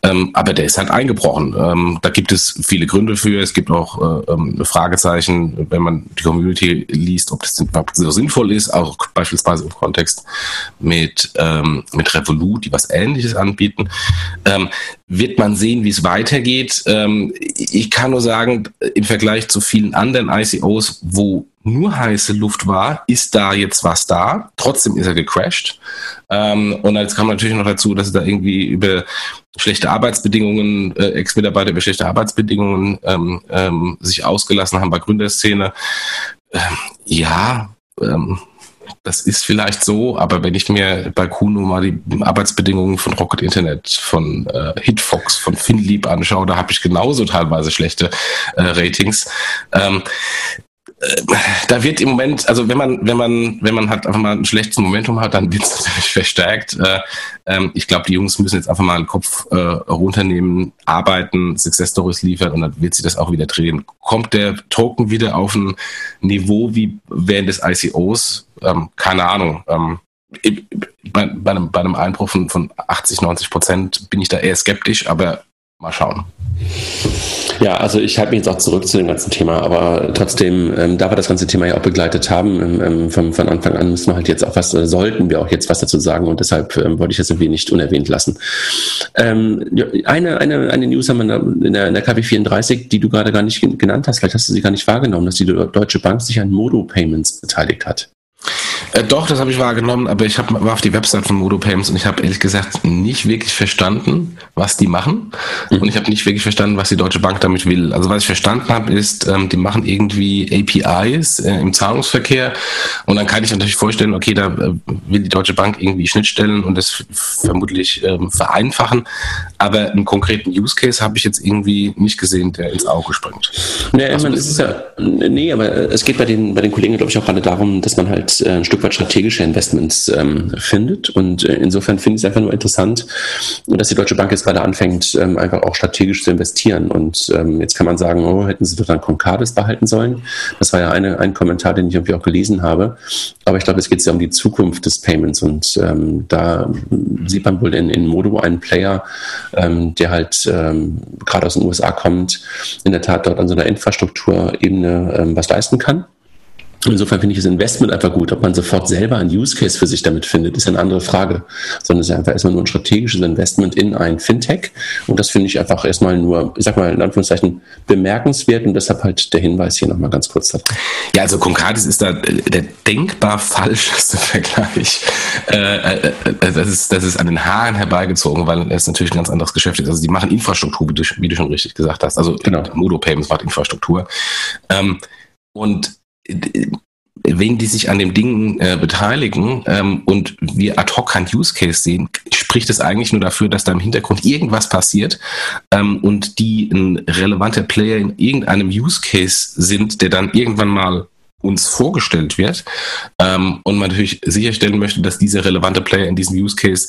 B: Ähm, aber der ist halt eingebrochen. Ähm, da gibt es viele Gründe für. Es gibt auch äh, ähm, Fragezeichen, wenn man die Community liest, ob das überhaupt so sinnvoll ist, auch beispielsweise im Kontext mit, ähm, mit Revolut, die was Ähnliches anbieten. Ähm, wird man sehen, wie es weitergeht. Ähm, ich kann nur sagen, im Vergleich zu vielen anderen ICOs, wo nur heiße Luft war, ist da jetzt was da. Trotzdem ist er gecrashed. Ähm, und jetzt kam natürlich noch dazu, dass da irgendwie über schlechte Arbeitsbedingungen, äh, Ex-Mitarbeiter über schlechte Arbeitsbedingungen ähm, sich ausgelassen haben bei Gründerszene. Ja, das ist vielleicht so, aber wenn ich mir bei Kuno mal die Arbeitsbedingungen von Rocket Internet, von äh, Hitfox, von Finlieb anschaue, da habe ich genauso teilweise schlechte äh, Ratings. Ähm, da wird im Moment, also wenn man, wenn man, wenn man halt einfach mal ein schlechtes Momentum hat, dann wird es natürlich verstärkt. Äh, ähm, ich glaube, die Jungs müssen jetzt einfach mal den Kopf äh, runternehmen, arbeiten, Success Stories liefern und dann wird sich das auch wieder drehen. Kommt der Token wieder auf ein Niveau wie während des ICOs? Ähm, keine Ahnung. Ähm, bei, einem, Einbruch von 80, 90 Prozent bin ich da eher skeptisch, aber mal schauen.
C: Ja, also ich halte mich jetzt auch zurück zu dem ganzen Thema, aber trotzdem, ähm, da wir das ganze Thema ja auch begleitet haben, ähm, ähm von, von Anfang an müssen wir halt jetzt auch was, äh, sollten wir auch jetzt was dazu sagen und deshalb ähm, wollte ich das irgendwie nicht unerwähnt lassen. Ähm, eine, eine, eine News haben wir in der, in der KW 34, die du gerade gar nicht genannt hast, vielleicht hast du sie gar nicht wahrgenommen, dass die Deutsche Bank sich an Modo Payments beteiligt hat.
B: Äh, doch, das habe ich wahrgenommen, aber ich hab, war auf die Website von Modo Payments und ich habe ehrlich gesagt nicht wirklich verstanden, was die machen. Mhm. Und ich habe nicht wirklich verstanden, was die Deutsche Bank damit will. Also was ich verstanden habe, ist, ähm, die machen irgendwie APIs äh, im Zahlungsverkehr und dann kann ich natürlich vorstellen, okay, da äh, will die Deutsche Bank irgendwie Schnittstellen und das vermutlich ähm, vereinfachen. Aber einen konkreten Use Case habe ich jetzt irgendwie nicht gesehen, der ins Auge springt.
C: Nee, also, man, ist ja, nee, aber es geht bei den, bei den Kollegen, glaube ich, auch gerade darum, dass man halt äh, ein Stück weit strategische Investments ähm, findet. Und äh, insofern finde ich es einfach nur interessant, dass die Deutsche Bank jetzt gerade anfängt, ähm, einfach auch strategisch zu investieren. Und ähm, jetzt kann man sagen, oh, hätten sie doch dann Concardis behalten sollen. Das war ja eine, ein Kommentar, den ich irgendwie auch gelesen habe. Aber ich glaube, es geht ja um die Zukunft des Payments. Und ähm, da sieht man wohl in, in Modo einen Player, ähm, der halt ähm, gerade aus den USA kommt, in der Tat dort an so einer Infrastrukturebene ähm, was leisten kann. Insofern finde ich das Investment einfach gut. Ob man sofort selber ein Use Case für sich damit findet, ist eine andere Frage. Sondern es ist einfach erstmal nur ein strategisches Investment in ein Fintech. Und das finde ich einfach erstmal nur, ich sag mal in Anführungszeichen, bemerkenswert. Und deshalb halt der Hinweis hier nochmal ganz kurz darauf.
B: Ja, also Concardis ist da der denkbar falscheste Vergleich. Äh, äh, äh, das, ist, das ist an den Haaren herbeigezogen, weil es natürlich ein ganz anderes Geschäft ist. Also die machen Infrastruktur, wie du, wie du schon richtig gesagt hast. Also genau. Modo Payments macht Infrastruktur. Ähm, und wenn die sich an dem Ding äh, beteiligen ähm, und wir ad hoc kein Use Case sehen, spricht es eigentlich nur dafür, dass da im Hintergrund irgendwas passiert ähm, und die ein relevanter Player in irgendeinem Use Case sind, der dann irgendwann mal uns vorgestellt wird ähm, und man natürlich sicherstellen möchte, dass dieser relevante Player in diesem Use Case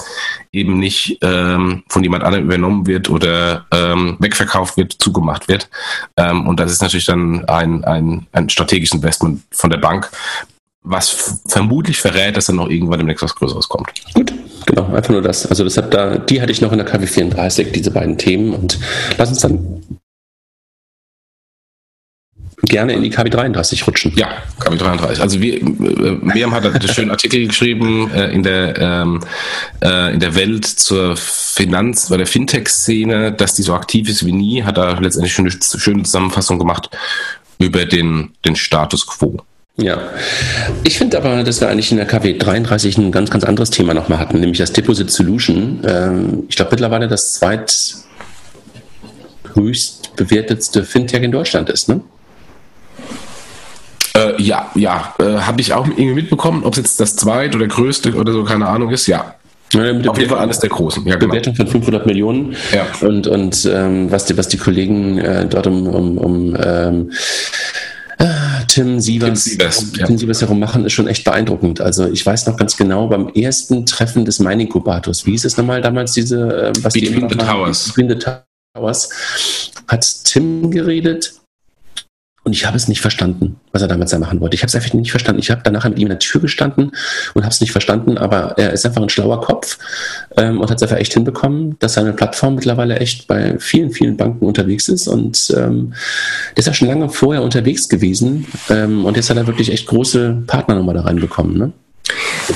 B: eben nicht ähm, von jemand anderem übernommen wird oder ähm, wegverkauft wird, zugemacht wird. Ähm, und das ist natürlich dann ein, ein, ein strategisches Investment von der Bank, was vermutlich verrät, dass dann noch irgendwann demnächst was Größeres kommt.
C: Gut, genau, einfach nur das. Also deshalb da, die hatte ich noch in der KW 34, diese beiden Themen und lass uns dann gerne in die KW33 rutschen.
B: Ja, KW33. Also wir, äh, Miriam hat einen schönen Artikel geschrieben äh, in der ähm, äh, in der Welt zur Finanz, bei der Fintech-Szene, dass die so aktiv ist wie nie, hat da letztendlich schon eine schöne Zusammenfassung gemacht über den, den Status quo.
C: Ja, ich finde aber, dass wir eigentlich in der KW 33 ein ganz, ganz anderes Thema nochmal hatten, nämlich das Deposit Solution. Ähm, ich glaube mittlerweile das zweit höchst bewertetste Fintech in Deutschland ist, ne?
B: Äh, ja, ja, äh, habe ich auch irgendwie mitbekommen, ob es jetzt das zweit oder größte oder so, keine Ahnung ist, ja.
C: Ja, Auf jeden Fall eines der großen. Ja, genau. Bewertung von 500 Millionen. Ja. Und, und ähm, was, die, was die Kollegen äh, dort um, um, um ähm, äh, Tim Sievers, Tim Sievers, ja. Tim Sievers herum machen, ist schon echt beeindruckend. Also ich weiß noch ganz genau, beim ersten Treffen des Mining-Inkubators, wie hieß es nochmal damals, diese,
B: äh, was Between die the Towers. Between the
C: Towers, hat Tim geredet und ich habe es nicht verstanden, was er damals da machen wollte. Ich habe es einfach nicht verstanden. Ich habe danach mit ihm in der Tür gestanden und habe es nicht verstanden, aber er ist einfach ein schlauer Kopf ähm, und hat es einfach echt hinbekommen, dass seine Plattform mittlerweile echt bei vielen, vielen Banken unterwegs ist. Und ähm, der ist ja schon lange vorher unterwegs gewesen ähm, und jetzt hat er wirklich echt große Partner nochmal da reinbekommen. Ne?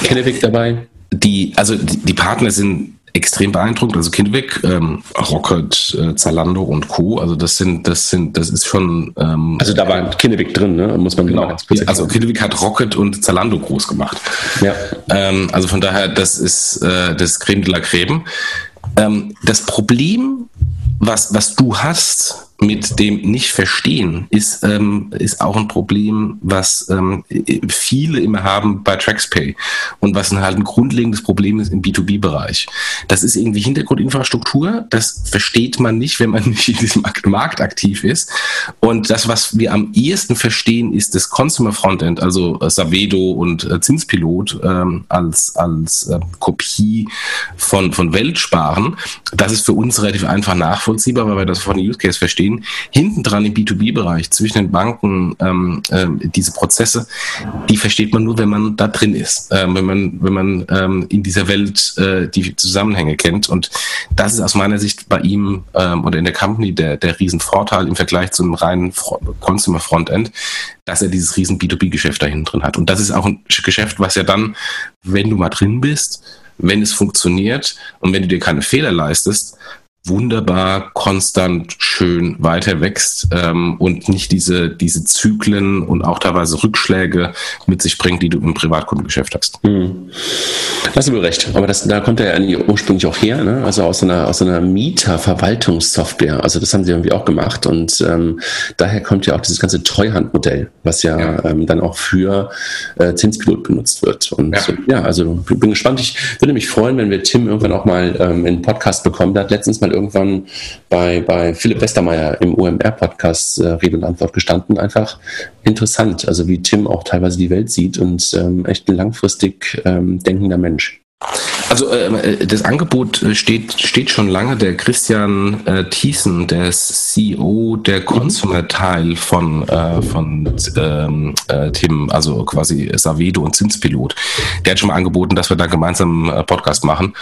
B: Kennewig dabei. Die, also die Partner sind extrem beeindruckend. Also Kindweg, ähm, Rocket, äh, Zalando und Co. Also das sind, das sind, das ist schon.
C: Ähm, also da war Kindweg drin, ne? Muss man
B: genau. Ganz also Kindweg hat Rocket und Zalando groß gemacht. Ja. Ähm, also von daher, das ist äh, das Creme de la Creme. Ähm, das Problem, was was du hast mit dem Nicht-Verstehen ist, ähm, ist auch ein Problem, was ähm, viele immer haben bei TraxPay und was halt ein grundlegendes Problem ist im B2B-Bereich. Das ist irgendwie Hintergrundinfrastruktur, das versteht man nicht, wenn man nicht in diesem Markt aktiv ist. Und das, was wir am ehesten verstehen, ist das Consumer Frontend, also äh, Savedo und äh, Zinspilot ähm, als, als äh, Kopie von, von Weltsparen. Das ist für uns relativ einfach nachvollziehbar, weil wir das von Use Case verstehen Banking, hinten dran im B2B-Bereich zwischen den Banken, ähm, äh, diese Prozesse, die versteht man nur, wenn man da drin ist, äh, wenn man, wenn man ähm, in dieser Welt äh, die Zusammenhänge kennt. Und das ist aus meiner Sicht bei ihm ähm, oder in der Company der, der Riesenvorteil im Vergleich zu einem reinen Consumer Frontend, dass er dieses riesen B2B-Geschäft da hinten drin hat. Und das ist auch ein Geschäft, was ja dann, wenn du mal drin bist, wenn es funktioniert und wenn du dir keine Fehler leistest, wunderbar konstant schön weiter wächst ähm, und nicht diese, diese Zyklen und auch teilweise Rückschläge mit sich bringt, die du im Privatkundengeschäft hast. Hm.
C: Hast du recht. Aber das, da kommt er ja ursprünglich auch her, ne? also aus einer, aus einer Mieterverwaltungssoftware. Also das haben sie irgendwie auch gemacht und ähm, daher kommt ja auch dieses ganze Treuhandmodell, was ja, ja. Ähm, dann auch für äh, Zinspilot benutzt wird. Und ja. ja, also bin gespannt. Ich würde mich freuen, wenn wir Tim irgendwann auch mal ähm, in den Podcast bekommen. Der hat letztens mal irgendwann bei, bei Philipp Westermeier im OMR-Podcast äh, Rede und Antwort gestanden. Einfach interessant, also wie Tim auch teilweise die Welt sieht und ähm, echt ein langfristig ähm, denkender Mensch.
B: Also äh, das Angebot äh, steht, steht schon lange. Der Christian äh, Thiessen, der CEO der Consumer-Teil von, äh, von ähm, äh, Tim, also quasi Savedo und Zinspilot, der hat schon mal angeboten, dass wir da gemeinsam einen äh, Podcast machen.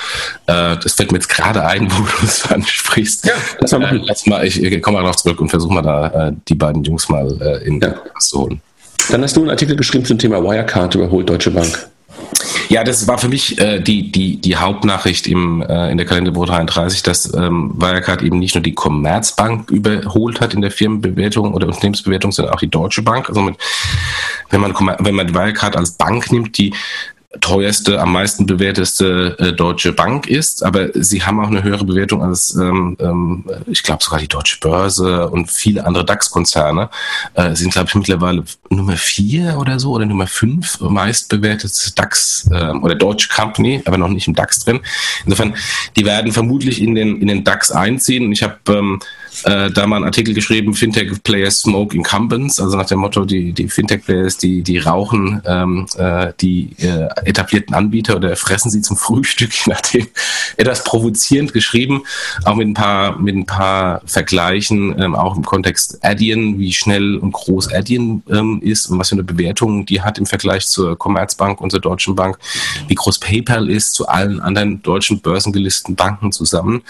B: Äh, das fällt mir jetzt gerade ein, wo du es ansprichst. Ja, das mal, äh, mal ich, ich komme mal darauf zurück und versuche mal da die beiden Jungs mal in ja. zu holen.
C: Dann hast du einen Artikel geschrieben zum Thema Wirecard überholt Deutsche Bank.
B: Ja, das war für mich äh, die, die, die Hauptnachricht im, äh, in der Kalenderwoche 33, dass ähm, Wirecard eben nicht nur die Commerzbank überholt hat in der Firmenbewertung oder Unternehmensbewertung, sondern auch die Deutsche Bank. Also mit, wenn man, wenn man Wirecard als Bank nimmt, die teuerste, am meisten bewerteste äh, deutsche Bank ist, aber sie haben auch eine höhere Bewertung als, ähm, ähm, ich glaube sogar die Deutsche Börse und viele andere DAX-Konzerne. Äh, sind, glaube ich, mittlerweile Nummer vier oder so oder Nummer fünf meist bewertete DAX äh, oder Deutsche Company, aber noch nicht im DAX drin. Insofern, die werden vermutlich in den, in den DAX einziehen. Und ich habe ähm, äh, da mal einen Artikel geschrieben, Fintech Players Smoke Incumbents, also nach dem Motto, die, die Fintech Players, die, die rauchen ähm, äh, die äh, etablierten Anbieter oder fressen sie zum Frühstück, je nachdem. Etwas provozierend geschrieben, auch mit ein paar, mit ein paar Vergleichen, ähm, auch im Kontext Adyen, wie schnell und groß Adyen ähm, ist und was für eine Bewertung die hat im Vergleich zur Commerzbank und zur Deutschen Bank, wie groß PayPal ist zu allen anderen deutschen börsengelisteten Banken zusammen.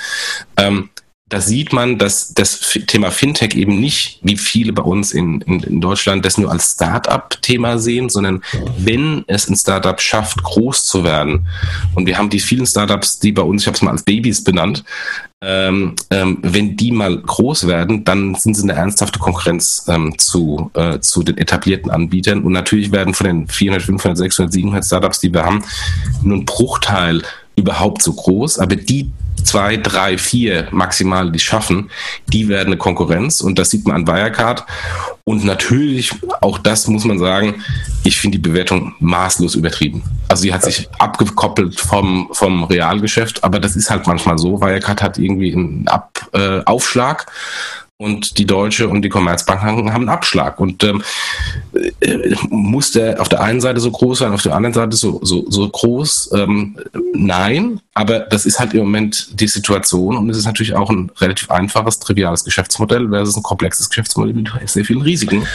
B: Ähm, da sieht man, dass das Thema Fintech eben nicht, wie viele bei uns in, in, in Deutschland, das nur als Start-up-Thema sehen, sondern wenn es ein Startup schafft, groß zu werden, und wir haben die vielen Startups, die bei uns, ich habe es mal als Babys benannt, ähm, ähm, wenn die mal groß werden, dann sind sie eine ernsthafte Konkurrenz ähm, zu, äh, zu den etablierten Anbietern. Und natürlich werden von den 400, 500, 600, 700 Startups, die wir haben, nur ein Bruchteil überhaupt so groß, aber die zwei, drei, vier maximal, die schaffen, die werden eine Konkurrenz und das sieht man an Wirecard. Und natürlich, auch das muss man sagen, ich finde die Bewertung maßlos übertrieben. Also sie hat sich abgekoppelt vom, vom Realgeschäft, aber das ist halt manchmal so. Wirecard hat irgendwie einen Ab, äh, Aufschlag und die Deutsche und die Commerzbank haben einen Abschlag. Und ähm, äh, muss der auf der einen Seite so groß sein, auf der anderen Seite so, so, so groß? Ähm, nein, aber das ist halt im Moment die Situation und es ist natürlich auch ein relativ einfaches, triviales Geschäftsmodell versus ein komplexes Geschäftsmodell mit sehr vielen Risiken.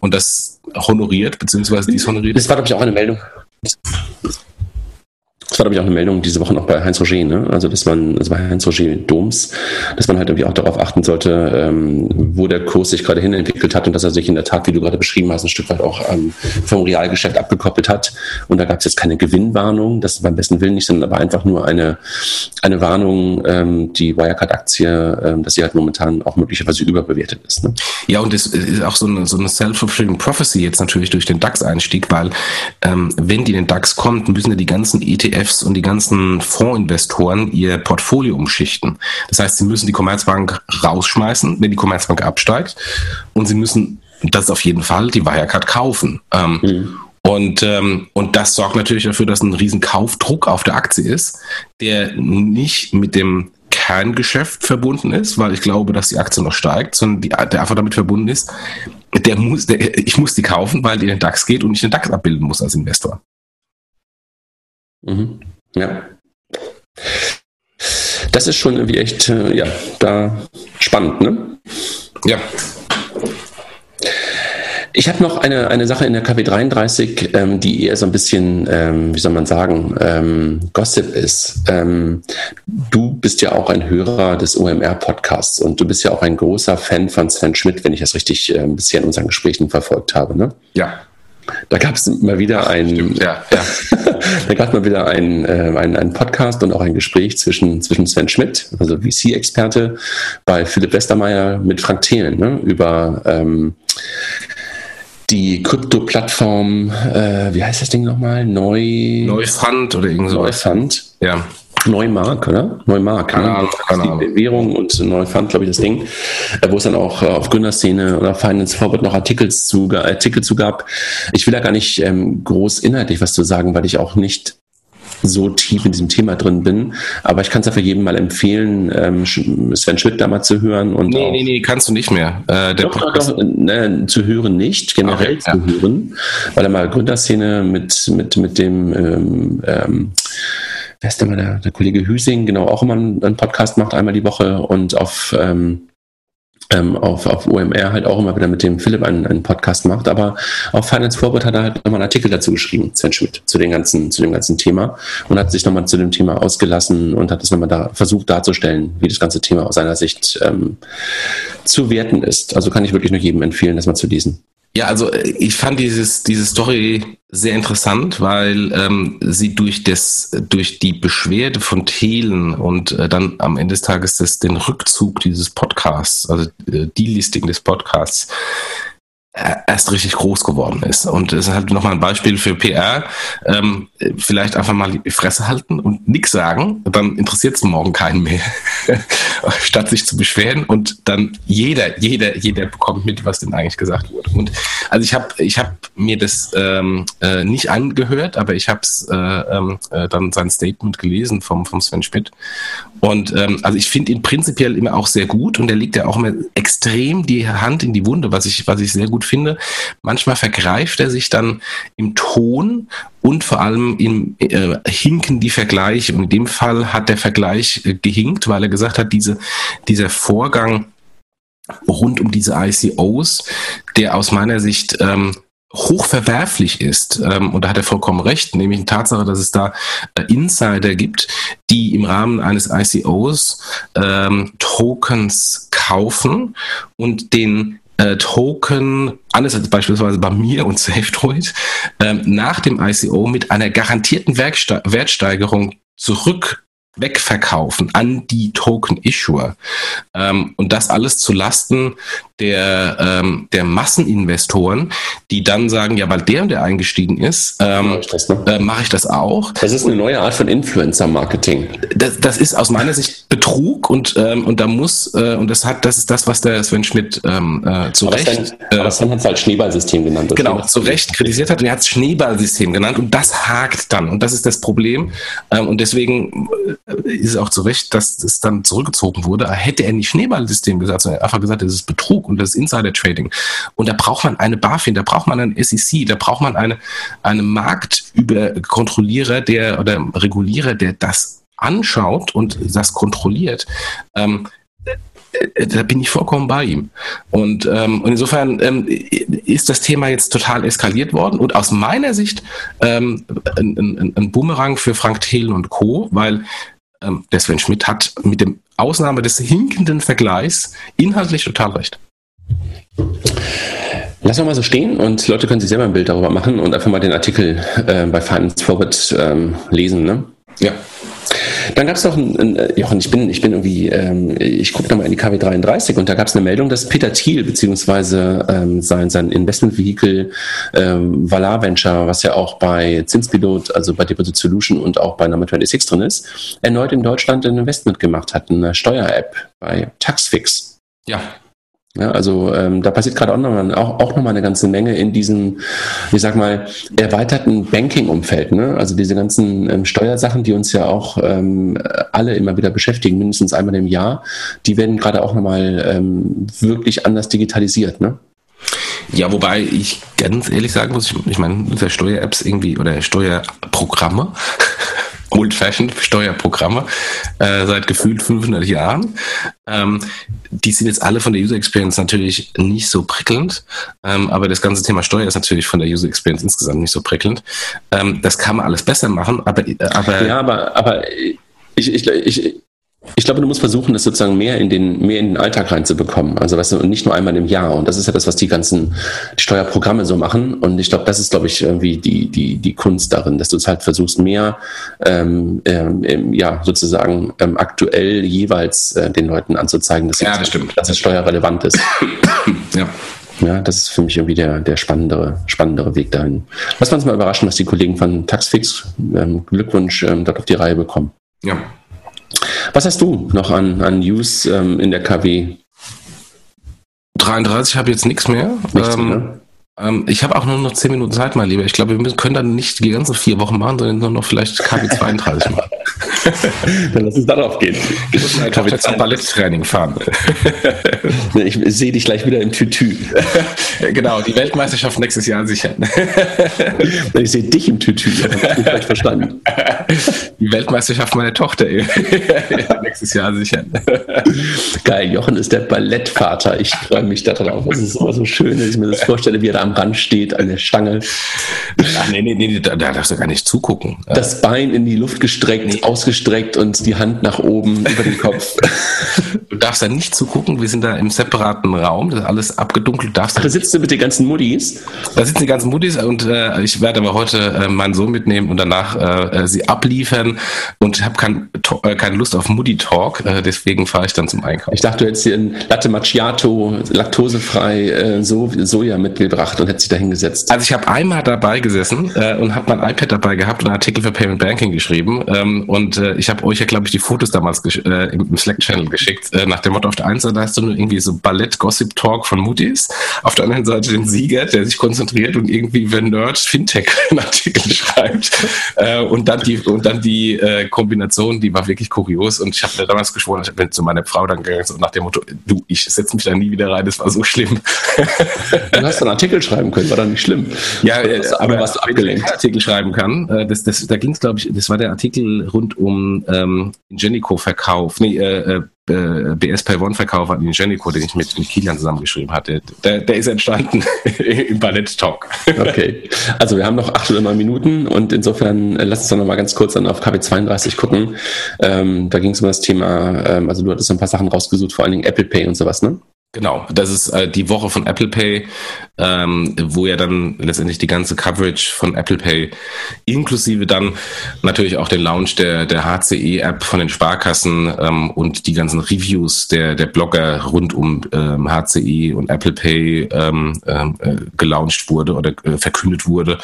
B: Und das honoriert, beziehungsweise dies honoriert.
C: Das war, glaube ich, auch eine Meldung. Das war, glaube ich, auch eine Meldung diese Woche noch bei Heinz Roger, ne? Also, dass man, also bei Heinz Roger Doms, dass man halt irgendwie auch darauf achten sollte, ähm, wo der Kurs sich gerade hin entwickelt hat und dass er sich in der Tat, wie du gerade beschrieben hast, ein Stück weit auch ähm, vom Realgeschäft abgekoppelt hat. Und da gab es jetzt keine Gewinnwarnung, das beim besten Willen nicht, sondern aber einfach nur eine, eine Warnung, ähm, die Wirecard-Aktie, ähm, dass sie halt momentan auch möglicherweise überbewertet ist. Ne?
B: Ja, und es ist auch so eine, so eine self-fulfilling prophecy jetzt natürlich durch den DAX-Einstieg, weil ähm, wenn die in den DAX kommt, müssen ja die ganzen ETF ETFs und die ganzen Fondsinvestoren ihr Portfolio umschichten. Das heißt, sie müssen die Commerzbank rausschmeißen, wenn die Commerzbank absteigt. Und sie müssen, das ist auf jeden Fall, die Wirecard kaufen. Ähm, mhm. Und, ähm, und das sorgt natürlich dafür, dass ein riesen Kaufdruck auf der Aktie ist, der nicht mit dem Kerngeschäft verbunden ist, weil ich glaube, dass die Aktie noch steigt, sondern die, der einfach damit verbunden ist, der muss, der, ich muss die kaufen, weil die in den DAX geht und ich den DAX abbilden muss als Investor.
C: Mhm. Ja. Das ist schon irgendwie echt, äh, ja, da spannend, ne? Ja. Ich habe noch eine, eine Sache in der KW 33, ähm, die eher so ein bisschen, ähm, wie soll man sagen, ähm, Gossip ist. Ähm, du bist ja auch ein Hörer des OMR-Podcasts und du bist ja auch ein großer Fan von Sven Schmidt, wenn ich das richtig äh, bisher in unseren Gesprächen verfolgt habe. Ne?
B: Ja.
C: Da gab es mal wieder ein, ja, ja. da gab mal wieder ein, äh, ein, ein Podcast und auch ein Gespräch zwischen, zwischen Sven Schmidt, also VC-Experte, bei Philipp Westermeier mit Frank Thelen ne, über ähm, die Krypto-Plattform, äh, wie heißt das Ding nochmal? Neu.
B: Neufund oder irgend so.
C: Neufund.
B: Ja.
C: Neumark, oder? Neumark,
B: keine ne? Ahnung, keine
C: Ahnung. Währung und Neufund, glaube ich, das Ding, äh, wo es dann auch äh, auf Gründerszene oder Finance Forward noch Artikel zu, Artikel zu gab. Ich will da gar nicht ähm, groß inhaltlich was zu sagen, weil ich auch nicht so tief in diesem Thema drin bin. Aber ich kann es ja für jeden mal empfehlen, ähm, Sven Schmidt da mal zu hören. Und
B: nee, nee, nee, kannst du nicht mehr.
C: Äh, doch, Podcast doch, äh, zu hören nicht, generell okay, zu ja. hören, weil er mal Gründerszene mit, mit, mit dem ähm, ähm, wer ist denn mal der, der Kollege Hüsing, genau, auch immer einen, einen Podcast macht, einmal die Woche und auf ähm, ähm, auf, auf OMR halt auch immer wieder mit dem Philipp einen, einen Podcast macht. Aber auf Finance Forward hat er halt nochmal einen Artikel dazu geschrieben, Sven Schmidt, zu, den ganzen, zu dem ganzen Thema und hat sich nochmal zu dem Thema ausgelassen und hat es nochmal da versucht darzustellen, wie das ganze Thema aus seiner Sicht ähm, zu werten ist. Also kann ich wirklich nur jedem empfehlen, das mal zu lesen.
B: Ja, also äh, ich fand dieses, diese Story sehr interessant, weil ähm, sie durch das, durch die Beschwerde von Thelen und äh, dann am Ende des Tages das, den Rückzug dieses Podcasts, also äh, die Listing des Podcasts, erst richtig groß geworden ist. Und es ist halt nochmal ein Beispiel für PR. Ähm, vielleicht einfach mal die Fresse halten und nichts sagen, dann interessiert es morgen keinen mehr. Statt sich zu beschweren und dann jeder, jeder, jeder bekommt mit, was denn eigentlich gesagt wurde. Und also ich habe ich hab mir das ähm, äh, nicht angehört, aber ich habe äh, ähm, äh, dann sein Statement gelesen vom, vom Sven Schmidt. Und ähm, also ich finde ihn prinzipiell immer auch sehr gut und er legt ja auch immer extrem die Hand in die Wunde, was ich, was ich sehr gut finde. Manchmal vergreift er sich dann im Ton und vor allem im äh, hinken die Vergleiche. Und in dem Fall hat der Vergleich äh, gehinkt, weil er gesagt hat, diese, dieser Vorgang rund um diese ICOs, der aus meiner Sicht ähm, hochverwerflich ist, ähm, und da hat er vollkommen recht, nämlich die Tatsache, dass es da äh, Insider gibt, die im Rahmen eines ICOs ähm, Tokens kaufen und den äh, Token, anders als beispielsweise bei mir und SafeDroid, ähm, nach dem ICO mit einer garantierten Wertsteigerung zurück wegverkaufen an die Token-Issuer. Ähm, und das alles zu Lasten der, ähm, der Masseninvestoren, die dann sagen, ja, weil der und der eingestiegen ist, ähm, mache ich, das, ne? äh, mach ich das auch.
C: Das ist eine neue Art von Influencer-Marketing.
B: Das, das ist aus meiner Sicht Betrug und, ähm, und da muss, äh, und das hat, das ist das, was der Sven Schmidt ähm, äh, zu aber Recht.
C: Dann, aber Sven hat es halt Schneeballsystem genannt.
B: Genau, zu Recht kritisiert hat und er hat es Schneeballsystem genannt und das hakt dann und das ist das Problem. Ähm, und deswegen ist auch zu Recht, dass es dann zurückgezogen wurde. Hätte er nicht Schneeballsystem gesagt, sondern einfach gesagt, das ist Betrug und das Insider-Trading. Und da braucht man eine BaFin, da braucht man einen SEC, da braucht man eine, eine Marktkontrollierer, der oder Regulierer, der das anschaut und das kontrolliert. Ähm, äh, da bin ich vollkommen bei ihm. Und, ähm, und insofern ähm, ist das Thema jetzt total eskaliert worden und aus meiner Sicht ähm, ein, ein, ein Bumerang für Frank Thelen und Co., weil ähm, der Sven Schmidt hat mit dem Ausnahme des hinkenden Vergleichs inhaltlich total recht.
C: Lassen wir mal so stehen und Leute können sich selber ein Bild darüber machen und einfach mal den Artikel äh, bei Finance Forward ähm, lesen. Ne?
B: Ja.
C: Dann gab es noch ein, ein, äh, Jochen, ich bin, ich bin irgendwie, ähm, ich gucke nochmal in die KW 33 und da gab es eine Meldung, dass Peter Thiel beziehungsweise ähm, sein, sein Investmentvehikel ähm, Valar Venture, was ja auch bei Zinspilot, also bei Deposit Solution und auch bei Number 26 drin ist, erneut in Deutschland ein Investment gemacht hat, eine Steuer-App bei Taxfix.
B: Ja,
C: ja, also ähm, da passiert gerade auch nochmal auch, auch noch eine ganze Menge in diesem, ich sag mal, erweiterten Banking-Umfeld. Ne? Also diese ganzen ähm, Steuersachen, die uns ja auch ähm, alle immer wieder beschäftigen, mindestens einmal im Jahr, die werden gerade auch nochmal ähm, wirklich anders digitalisiert. Ne?
B: Ja, wobei ich ganz ehrlich sagen muss, ich, ich meine, Steuer-Apps irgendwie oder Steuerprogramme Old-Fashioned Steuerprogramme äh, seit gefühlt 500 Jahren. Ähm, die sind jetzt alle von der User Experience natürlich nicht so prickelnd, ähm, aber das ganze Thema Steuer ist natürlich von der User Experience insgesamt nicht so prickelnd. Ähm, das kann man alles besser machen, aber, äh, aber
C: ja, aber aber ich, ich, ich, ich glaube, du musst versuchen, das sozusagen mehr in den, mehr in den Alltag reinzubekommen. Also, weißt du, und nicht nur einmal im Jahr. Und das ist ja das, was die ganzen die Steuerprogramme so machen. Und ich glaube, das ist, glaube ich, irgendwie die, die, die Kunst darin, dass du es halt versuchst, mehr, ähm, ähm, ja, sozusagen ähm, aktuell jeweils äh, den Leuten anzuzeigen, dass,
B: ja, das, stimmt.
C: dass es steuerrelevant ist.
B: ja.
C: Ja, das ist für mich irgendwie der, der spannendere, spannendere Weg dahin. Lass uns mal überraschen, was die Kollegen von Taxfix ähm, Glückwunsch ähm, dort auf die Reihe bekommen.
B: Ja,
C: was hast du noch an, an News ähm, in der KW?
B: 33 habe jetzt nichts mehr. Nichts ähm, mehr. Ähm, ich habe auch nur noch 10 Minuten Zeit, mein Lieber. Ich glaube, wir können dann nicht die ganzen vier Wochen machen, sondern nur noch vielleicht KW 32 machen.
C: dann lass uns darauf gehen.
B: Ich muss mal KW zum Balletttraining fahren.
C: ich sehe dich gleich wieder im Tütü.
B: genau, die Weltmeisterschaft nächstes Jahr sichern.
C: ich sehe dich im Tütü. Das ich falsch verstanden.
B: Die Weltmeisterschaft meiner Tochter nächstes Jahr sichern.
C: Geil, Jochen ist der Ballettvater. Ich freue mich darauf. Es ist immer so schön, dass ich mir das vorstelle, wie er da am Rand steht, an der Stange.
B: Ach, nee, nee, nee, da, da darfst du gar nicht zugucken.
C: Das Bein in die Luft gestreckt, nee. ausgestreckt und die Hand nach oben über den Kopf.
B: Du darfst da nicht zugucken. Wir sind da im separaten Raum. Das ist alles abgedunkelt. Du darfst
C: Ach, da sitzt du mit den ganzen Muddis?
B: Da sitzen die ganzen Muddis und äh, ich werde aber heute äh, meinen Sohn mitnehmen und danach äh, äh sie abliefern und habe kein, äh, keine Lust auf Muddy Talk. Äh, deswegen fahre ich dann zum Einkauf.
C: Ich dachte, du hättest hier ein Latte Macchiato, laktosefrei so Soja mitgebracht und hättest dich da hingesetzt.
B: Also ich habe einmal dabei gesessen und habe mein iPad dabei gehabt und einen Artikel für Payment Banking geschrieben. Ähm, und äh, ich habe euch ja, glaube ich, die Fotos damals äh, im, Slack-Channel geschickt. Äh, nach dem Motto, auf der einen Seite hast du nur irgendwie so Ballett-Gossip-Talk von Moody's, auf der anderen Seite den Sieger, der sich konzentriert und irgendwie wenn Nerd Fintech einen Artikel schreibt. Äh, und dann die, und dann die äh, Kombination, die war wirklich kurios. Und ich habe mir damals geschworen, ich bin zu meiner Frau dann gegangen und nach dem Motto, du, ich setze mich da nie wieder rein, das war so schlimm.
C: du hast einen Artikel schreiben können, war dann nicht schlimm.
B: Ja, äh, aber was du abgelenkt. Artikel schreiben kann, das, das, da ging es, glaube ich, das war der Artikel rund um ähm, Ingenico-Verkauf, nee, äh, äh BS Pay One Verkauf an Ingenico, den ich mit, mit Kilian zusammengeschrieben hatte. Der, der ist entstanden im Ballett Talk.
C: Okay. Also wir haben noch acht oder neun Minuten und insofern äh, lass uns doch noch mal ganz kurz dann auf KW32 gucken. Ähm, da ging es um das Thema, ähm, also du hattest ein paar Sachen rausgesucht, vor allen Dingen Apple Pay und sowas, ne?
B: Genau, das ist äh, die Woche von Apple Pay, ähm, wo ja dann letztendlich die ganze Coverage von Apple Pay inklusive dann natürlich auch den Launch der, der HCE-App von den Sparkassen ähm, und die ganzen Reviews der, der Blogger rund um ähm, HCE und Apple Pay ähm, ähm, äh, gelauncht wurde oder äh, verkündet wurde,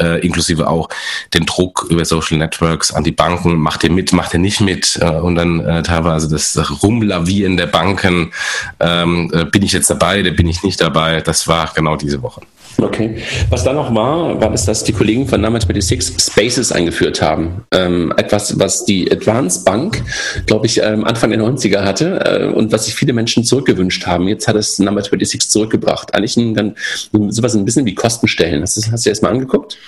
B: äh, inklusive auch den Druck über Social Networks an die Banken, macht ihr mit, macht ihr nicht mit? Äh, und dann äh, teilweise das Rumlavieren der Banken ähm, äh, bin ich jetzt dabei, da bin ich nicht dabei. Das war genau diese Woche.
C: Okay. Was da noch war, war es, dass die Kollegen von Number 26 Spaces eingeführt haben. Ähm, etwas, was die Advance Bank, glaube ich, ähm, Anfang der 90er hatte äh, und was sich viele Menschen zurückgewünscht haben. Jetzt hat es Number 26 zurückgebracht. Eigentlich ein, dann, sowas ein bisschen wie Kostenstellen. Hast du, hast du erst mal angeguckt?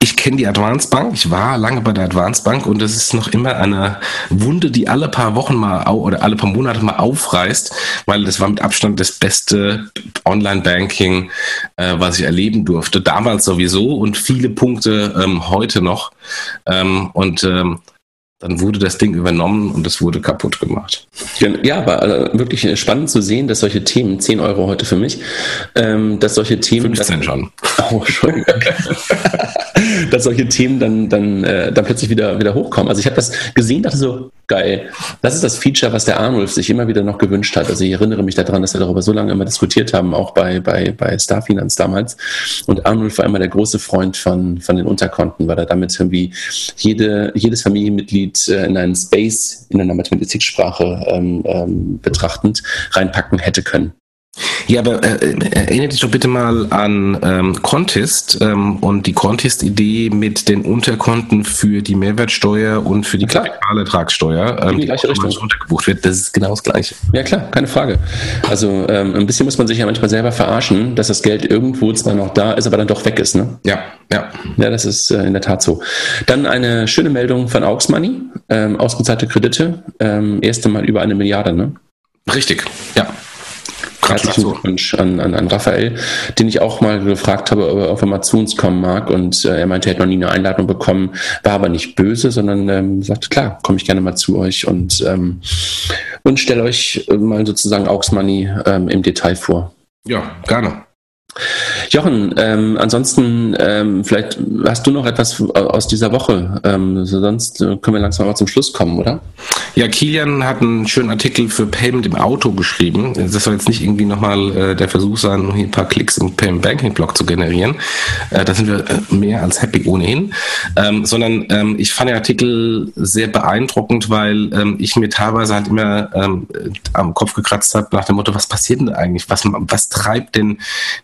B: Ich kenne die Advance Bank. Ich war lange bei der Advance Bank und das ist noch immer eine Wunde, die alle paar Wochen mal oder alle paar Monate mal aufreißt, weil das war mit Abstand das beste Online-Banking, äh, was ich erleben durfte. Damals sowieso und viele Punkte ähm, heute noch. Ähm, und ähm, dann wurde das Ding übernommen und es wurde kaputt gemacht.
C: Ja, war äh, wirklich spannend zu sehen, dass solche Themen, 10 Euro heute für mich, ähm, dass solche Themen.
B: 15 dann, schon.
C: Oh, Entschuldigung. dass solche Themen dann, dann, äh, dann plötzlich wieder, wieder hochkommen. Also ich habe das gesehen, dachte so, geil. Das ist das Feature, was der Arnulf sich immer wieder noch gewünscht hat. Also ich erinnere mich daran, dass wir darüber so lange immer diskutiert haben, auch bei, bei, bei Starfinance damals. Und Arnulf war immer der große Freund von, von den Unterkonten, weil er damit irgendwie jede, jedes Familienmitglied äh, in einen Space in einer Mathematiksprache ähm, ähm, betrachtend reinpacken hätte können.
B: Ja, aber äh, erinnere dich doch bitte mal an ähm, Contest ähm, und die Contest-Idee mit den Unterkonten für die Mehrwertsteuer und für die
C: Klar.
B: Kapitalertragssteuer,
C: In die gleiche Richtung.
B: untergebucht wird. Das ist genau das Gleiche.
C: Ja klar, keine Frage. Also ähm, ein bisschen muss man sich ja manchmal selber verarschen, dass das Geld irgendwo zwar noch da ist, aber dann doch weg ist. Ne?
B: Ja, ja.
C: Ja, das ist äh, in der Tat so. Dann eine schöne Meldung von Aux Money, ähm, ausgezahlte Kredite, ähm, erste Mal über eine Milliarde. Ne?
B: Richtig, ja.
C: Herzlichen. Glückwunsch an, an, an Raphael, den ich auch mal gefragt habe, ob er auf einmal zu uns kommen mag. Und äh, er meinte, er hätte noch nie eine Einladung bekommen, war aber nicht böse, sondern ähm, sagte, klar, komme ich gerne mal zu euch und, ähm, und stelle euch mal sozusagen Aux Money ähm, im Detail vor.
B: Ja, gerne.
C: Jochen, ähm, ansonsten ähm, vielleicht hast du noch etwas aus dieser Woche. Ähm, sonst können wir langsam mal zum Schluss kommen, oder?
B: Ja, Kilian hat einen schönen Artikel für Payment im Auto geschrieben. Das soll jetzt nicht irgendwie nochmal äh, der Versuch sein, hier ein paar Klicks im Payment Banking Blog zu generieren. Äh, da sind wir äh, mehr als happy ohnehin. Ähm, sondern ähm, ich fand den Artikel sehr beeindruckend, weil ähm, ich mir teilweise halt immer ähm, am Kopf gekratzt habe nach dem Motto, was passiert denn eigentlich? Was, was treibt denn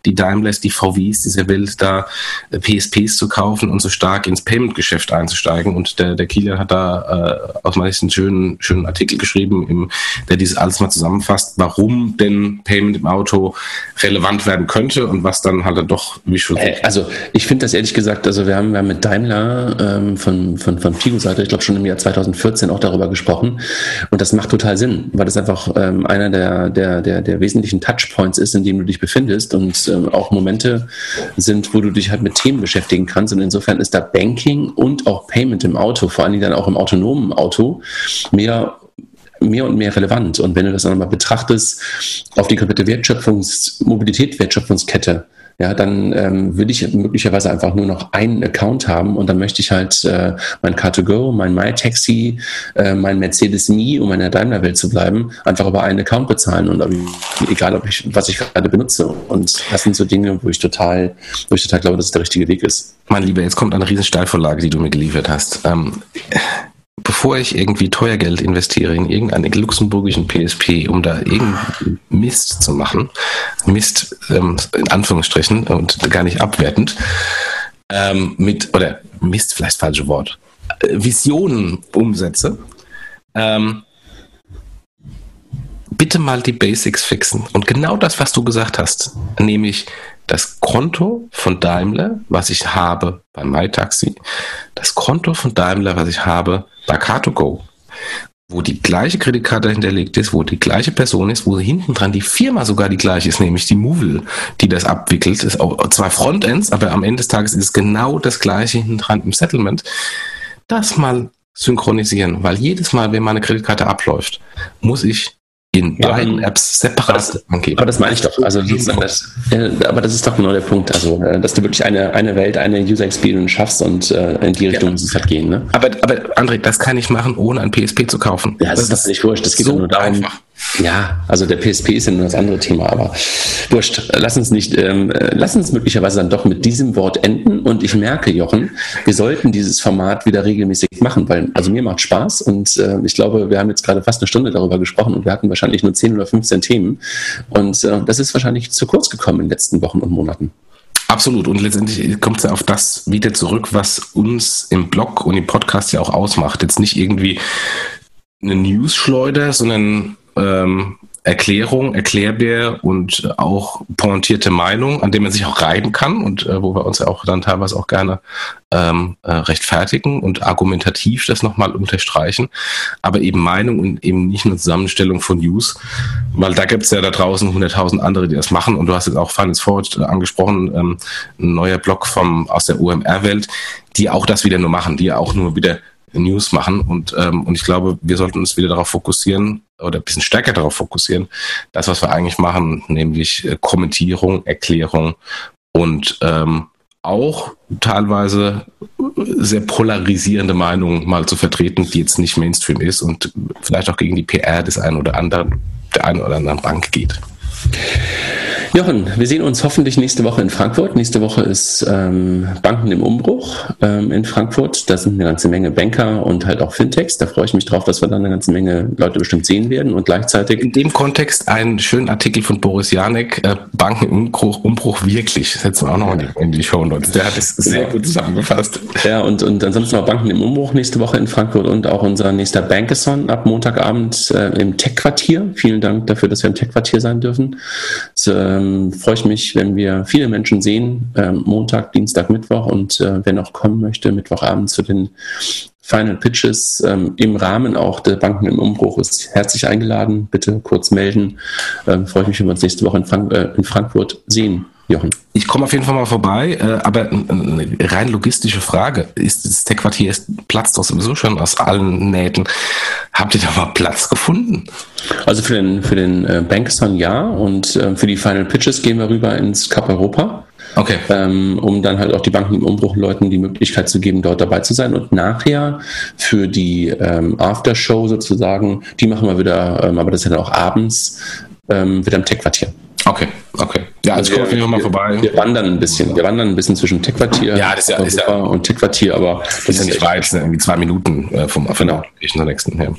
B: die Daimlers, die VWs dieser Welt da äh, PSPs zu kaufen und so stark ins Payment-Geschäft einzusteigen? Und der, der Kilian hat da äh, aus einen schönen, schönen Artikel geschrieben, im, der dieses alles mal zusammenfasst, warum denn Payment im Auto relevant werden könnte und was dann halt dann doch, wie schon
C: Äh, also ich finde das ehrlich gesagt, also wir haben, wir haben mit Daimler ähm, von, von, von Figo-Seite, ich glaube schon im Jahr 2014 auch darüber gesprochen und das macht total Sinn, weil das einfach ähm, einer der, der, der, der wesentlichen Touchpoints ist, in dem du dich befindest und ähm, auch Momente sind, wo du dich halt mit Themen beschäftigen kannst und insofern ist da Banking und auch Payment im Auto, vor allen Dingen dann auch im autonomen Auto, mehr mehr und mehr relevant. Und wenn du das dann mal betrachtest auf die komplette Wertschöpfungs-, Mobilität-Wertschöpfungskette, ja, dann ähm, will ich möglicherweise einfach nur noch einen Account haben und dann möchte ich halt äh, mein Car2Go, mein MyTaxi, äh, mein Mercedes Me, um in der Daimler-Welt zu bleiben, einfach über einen Account bezahlen und ich, egal, ob ich, was ich gerade benutze. Und das sind so Dinge, wo ich total, wo ich total glaube, dass es der richtige Weg ist.
B: Mein Lieber, jetzt kommt eine riesen Steilvorlage, die du mir geliefert hast. Ähm, bevor ich irgendwie teuer Geld investiere in irgendeinen luxemburgischen PSP, um da irgendeinen Mist zu machen, Mist ähm, in Anführungsstrichen und gar nicht abwertend, ähm, mit, oder Mist, vielleicht falsche Wort, äh, Visionen umsetze, ähm, bitte mal die Basics fixen. Und genau das, was du gesagt hast, nämlich das Konto von Daimler, was ich habe bei MyTaxi, das Konto von Daimler, was ich habe bei Car2Go, wo die gleiche Kreditkarte hinterlegt ist, wo die gleiche Person ist, wo hinten dran die Firma sogar die gleiche ist, nämlich die Movil, die das abwickelt. ist auch zwei Frontends, aber am Ende des Tages ist es genau das gleiche hinten dran im Settlement. Das mal synchronisieren, weil jedes Mal, wenn meine Kreditkarte abläuft, muss ich in
C: Ja,
B: beiden
C: ähm,
B: Apps separat angeben.
C: Aber das meine ich doch. Also das, ja, aber das ist doch genau der Punkt. Also, äh, dass du wirklich eine, eine Welt, eine User Experience schaffst und äh, in die Richtung muss es halt gehen. Ne?
B: Aber, aber André, das kann ich machen, ohne ein PSP zu kaufen.
C: Ja, das, ist doch völlig wurscht. Das geht doch nur darum.
B: einfach.
C: Ja, also der PSP ist ja nur das andere Thema, aber wurscht. Lass uns nicht, ähm, äh, lass uns möglicherweise dann doch mit diesem Wort enden. Und ich merke, Jochen, wir sollten dieses Format wieder regelmäßig machen, weil also mir macht Spaß und äh, ich glaube, wir haben jetzt gerade fast eine Stunde darüber gesprochen und wir hatten wahrscheinlich nur 10 oder 15 Themen. Und äh, das ist wahrscheinlich zu kurz gekommen in den letzten Wochen und Monaten.
B: Absolut. Und letztendlich kommt es ja auf das wieder zurück, was uns im Blog und im Podcast ja auch ausmacht. Jetzt nicht irgendwie eine News-Schleuder, sondern ähm, Erklärung, Erklärbär und auch pointierte Meinung, an dem man sich auch reiben kann und äh, wo wir uns ja auch dann teilweise auch gerne ähm, äh, rechtfertigen und argumentativ das nochmal unterstreichen. Aber eben Meinung und eben nicht nur Zusammenstellung von News, weil da gibt es ja da draußen 100.000 andere, die das machen. Und du hast jetzt auch Finance Forward äh, angesprochen, ähm, ein neuer Blog vom, aus der UMR-Welt, die auch das wieder nur machen, die ja auch nur wieder News machen. Und, ähm, und ich glaube, wir sollten uns wieder darauf fokussieren oder ein bisschen stärker darauf fokussieren, das, was wir eigentlich machen, nämlich äh, Kommentierung, Erklärung und ähm, auch teilweise sehr polarisierende Meinungen mal zu vertreten, die jetzt nicht Mainstream ist und vielleicht auch gegen die PR des einen oder anderen, der einen oder anderen Bank geht.
C: Jochen, wir sehen uns hoffentlich nächste Woche in Frankfurt. Nächste Woche ist ähm, Banken im Umbruch ähm, in Frankfurt. Da sind eine ganze Menge Banker und halt auch Fintechs. Da freue ich mich drauf, dass wir dann eine ganze Menge Leute bestimmt sehen werden und gleichzeitig.
B: In dem Kontext einen schönen Artikel von Boris Janek, äh, Banken im Umbruch, Umbruch wirklich. Das setzen wir auch noch in die, in die Show Notes. Der hat es sehr gut zusammengefasst.
C: Ja, und, und ansonsten noch Banken im Umbruch nächste Woche in Frankfurt und auch unser nächster Bankathon ab Montagabend äh, im Tech-Quartier. Vielen Dank dafür, dass wir im Tech-Quartier sein dürfen. So, ähm, ähm, freue ich mich, wenn wir viele Menschen sehen, ähm, Montag, Dienstag, Mittwoch und äh, wer noch kommen möchte, Mittwochabend zu den Final Pitches ähm, im Rahmen auch der Banken im Umbruch ist herzlich eingeladen. Bitte kurz melden. Ähm, freue ich mich, wenn wir uns nächste Woche in, Frank äh, in Frankfurt sehen. Jochen.
B: Ich komme auf jeden Fall mal vorbei, äh, aber eine rein logistische Frage. Ist das Tech-Quartier platzt doch sowieso schon aus allen Nähten. Habt ihr da mal Platz gefunden?
C: Also für den, für den äh, Bankson ja und äh, für die Final Pitches gehen wir rüber ins Cup Europa.
B: Okay.
C: Ähm, um dann halt auch die Banken im Umbruch Leuten die Möglichkeit zu geben, dort dabei zu sein. Und nachher für die ähm, Aftershow sozusagen, die machen wir wieder, ähm, aber das ist ja dann auch abends, ähm, wieder im Tech-Quartier.
B: Okay, okay. Ja, also, also
C: wir, mal vorbei. Wir wandern ein bisschen. Wir wandern ein bisschen zwischen Tech-Quartier
B: ja, das ist ja, ist ja,
C: und Tech-Quartier, aber
B: das ist ja nicht weit, sind irgendwie zwei Minuten äh, vom
C: genau.
B: zur nächsten her.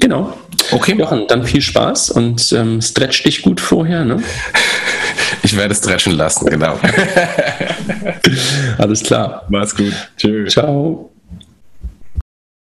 C: Genau. Okay. Jochen, dann viel Spaß und ähm, stretch dich gut vorher, ne?
B: Ich werde stretchen lassen, genau.
C: Alles klar.
B: Mach's gut.
C: Tschüss. Ciao.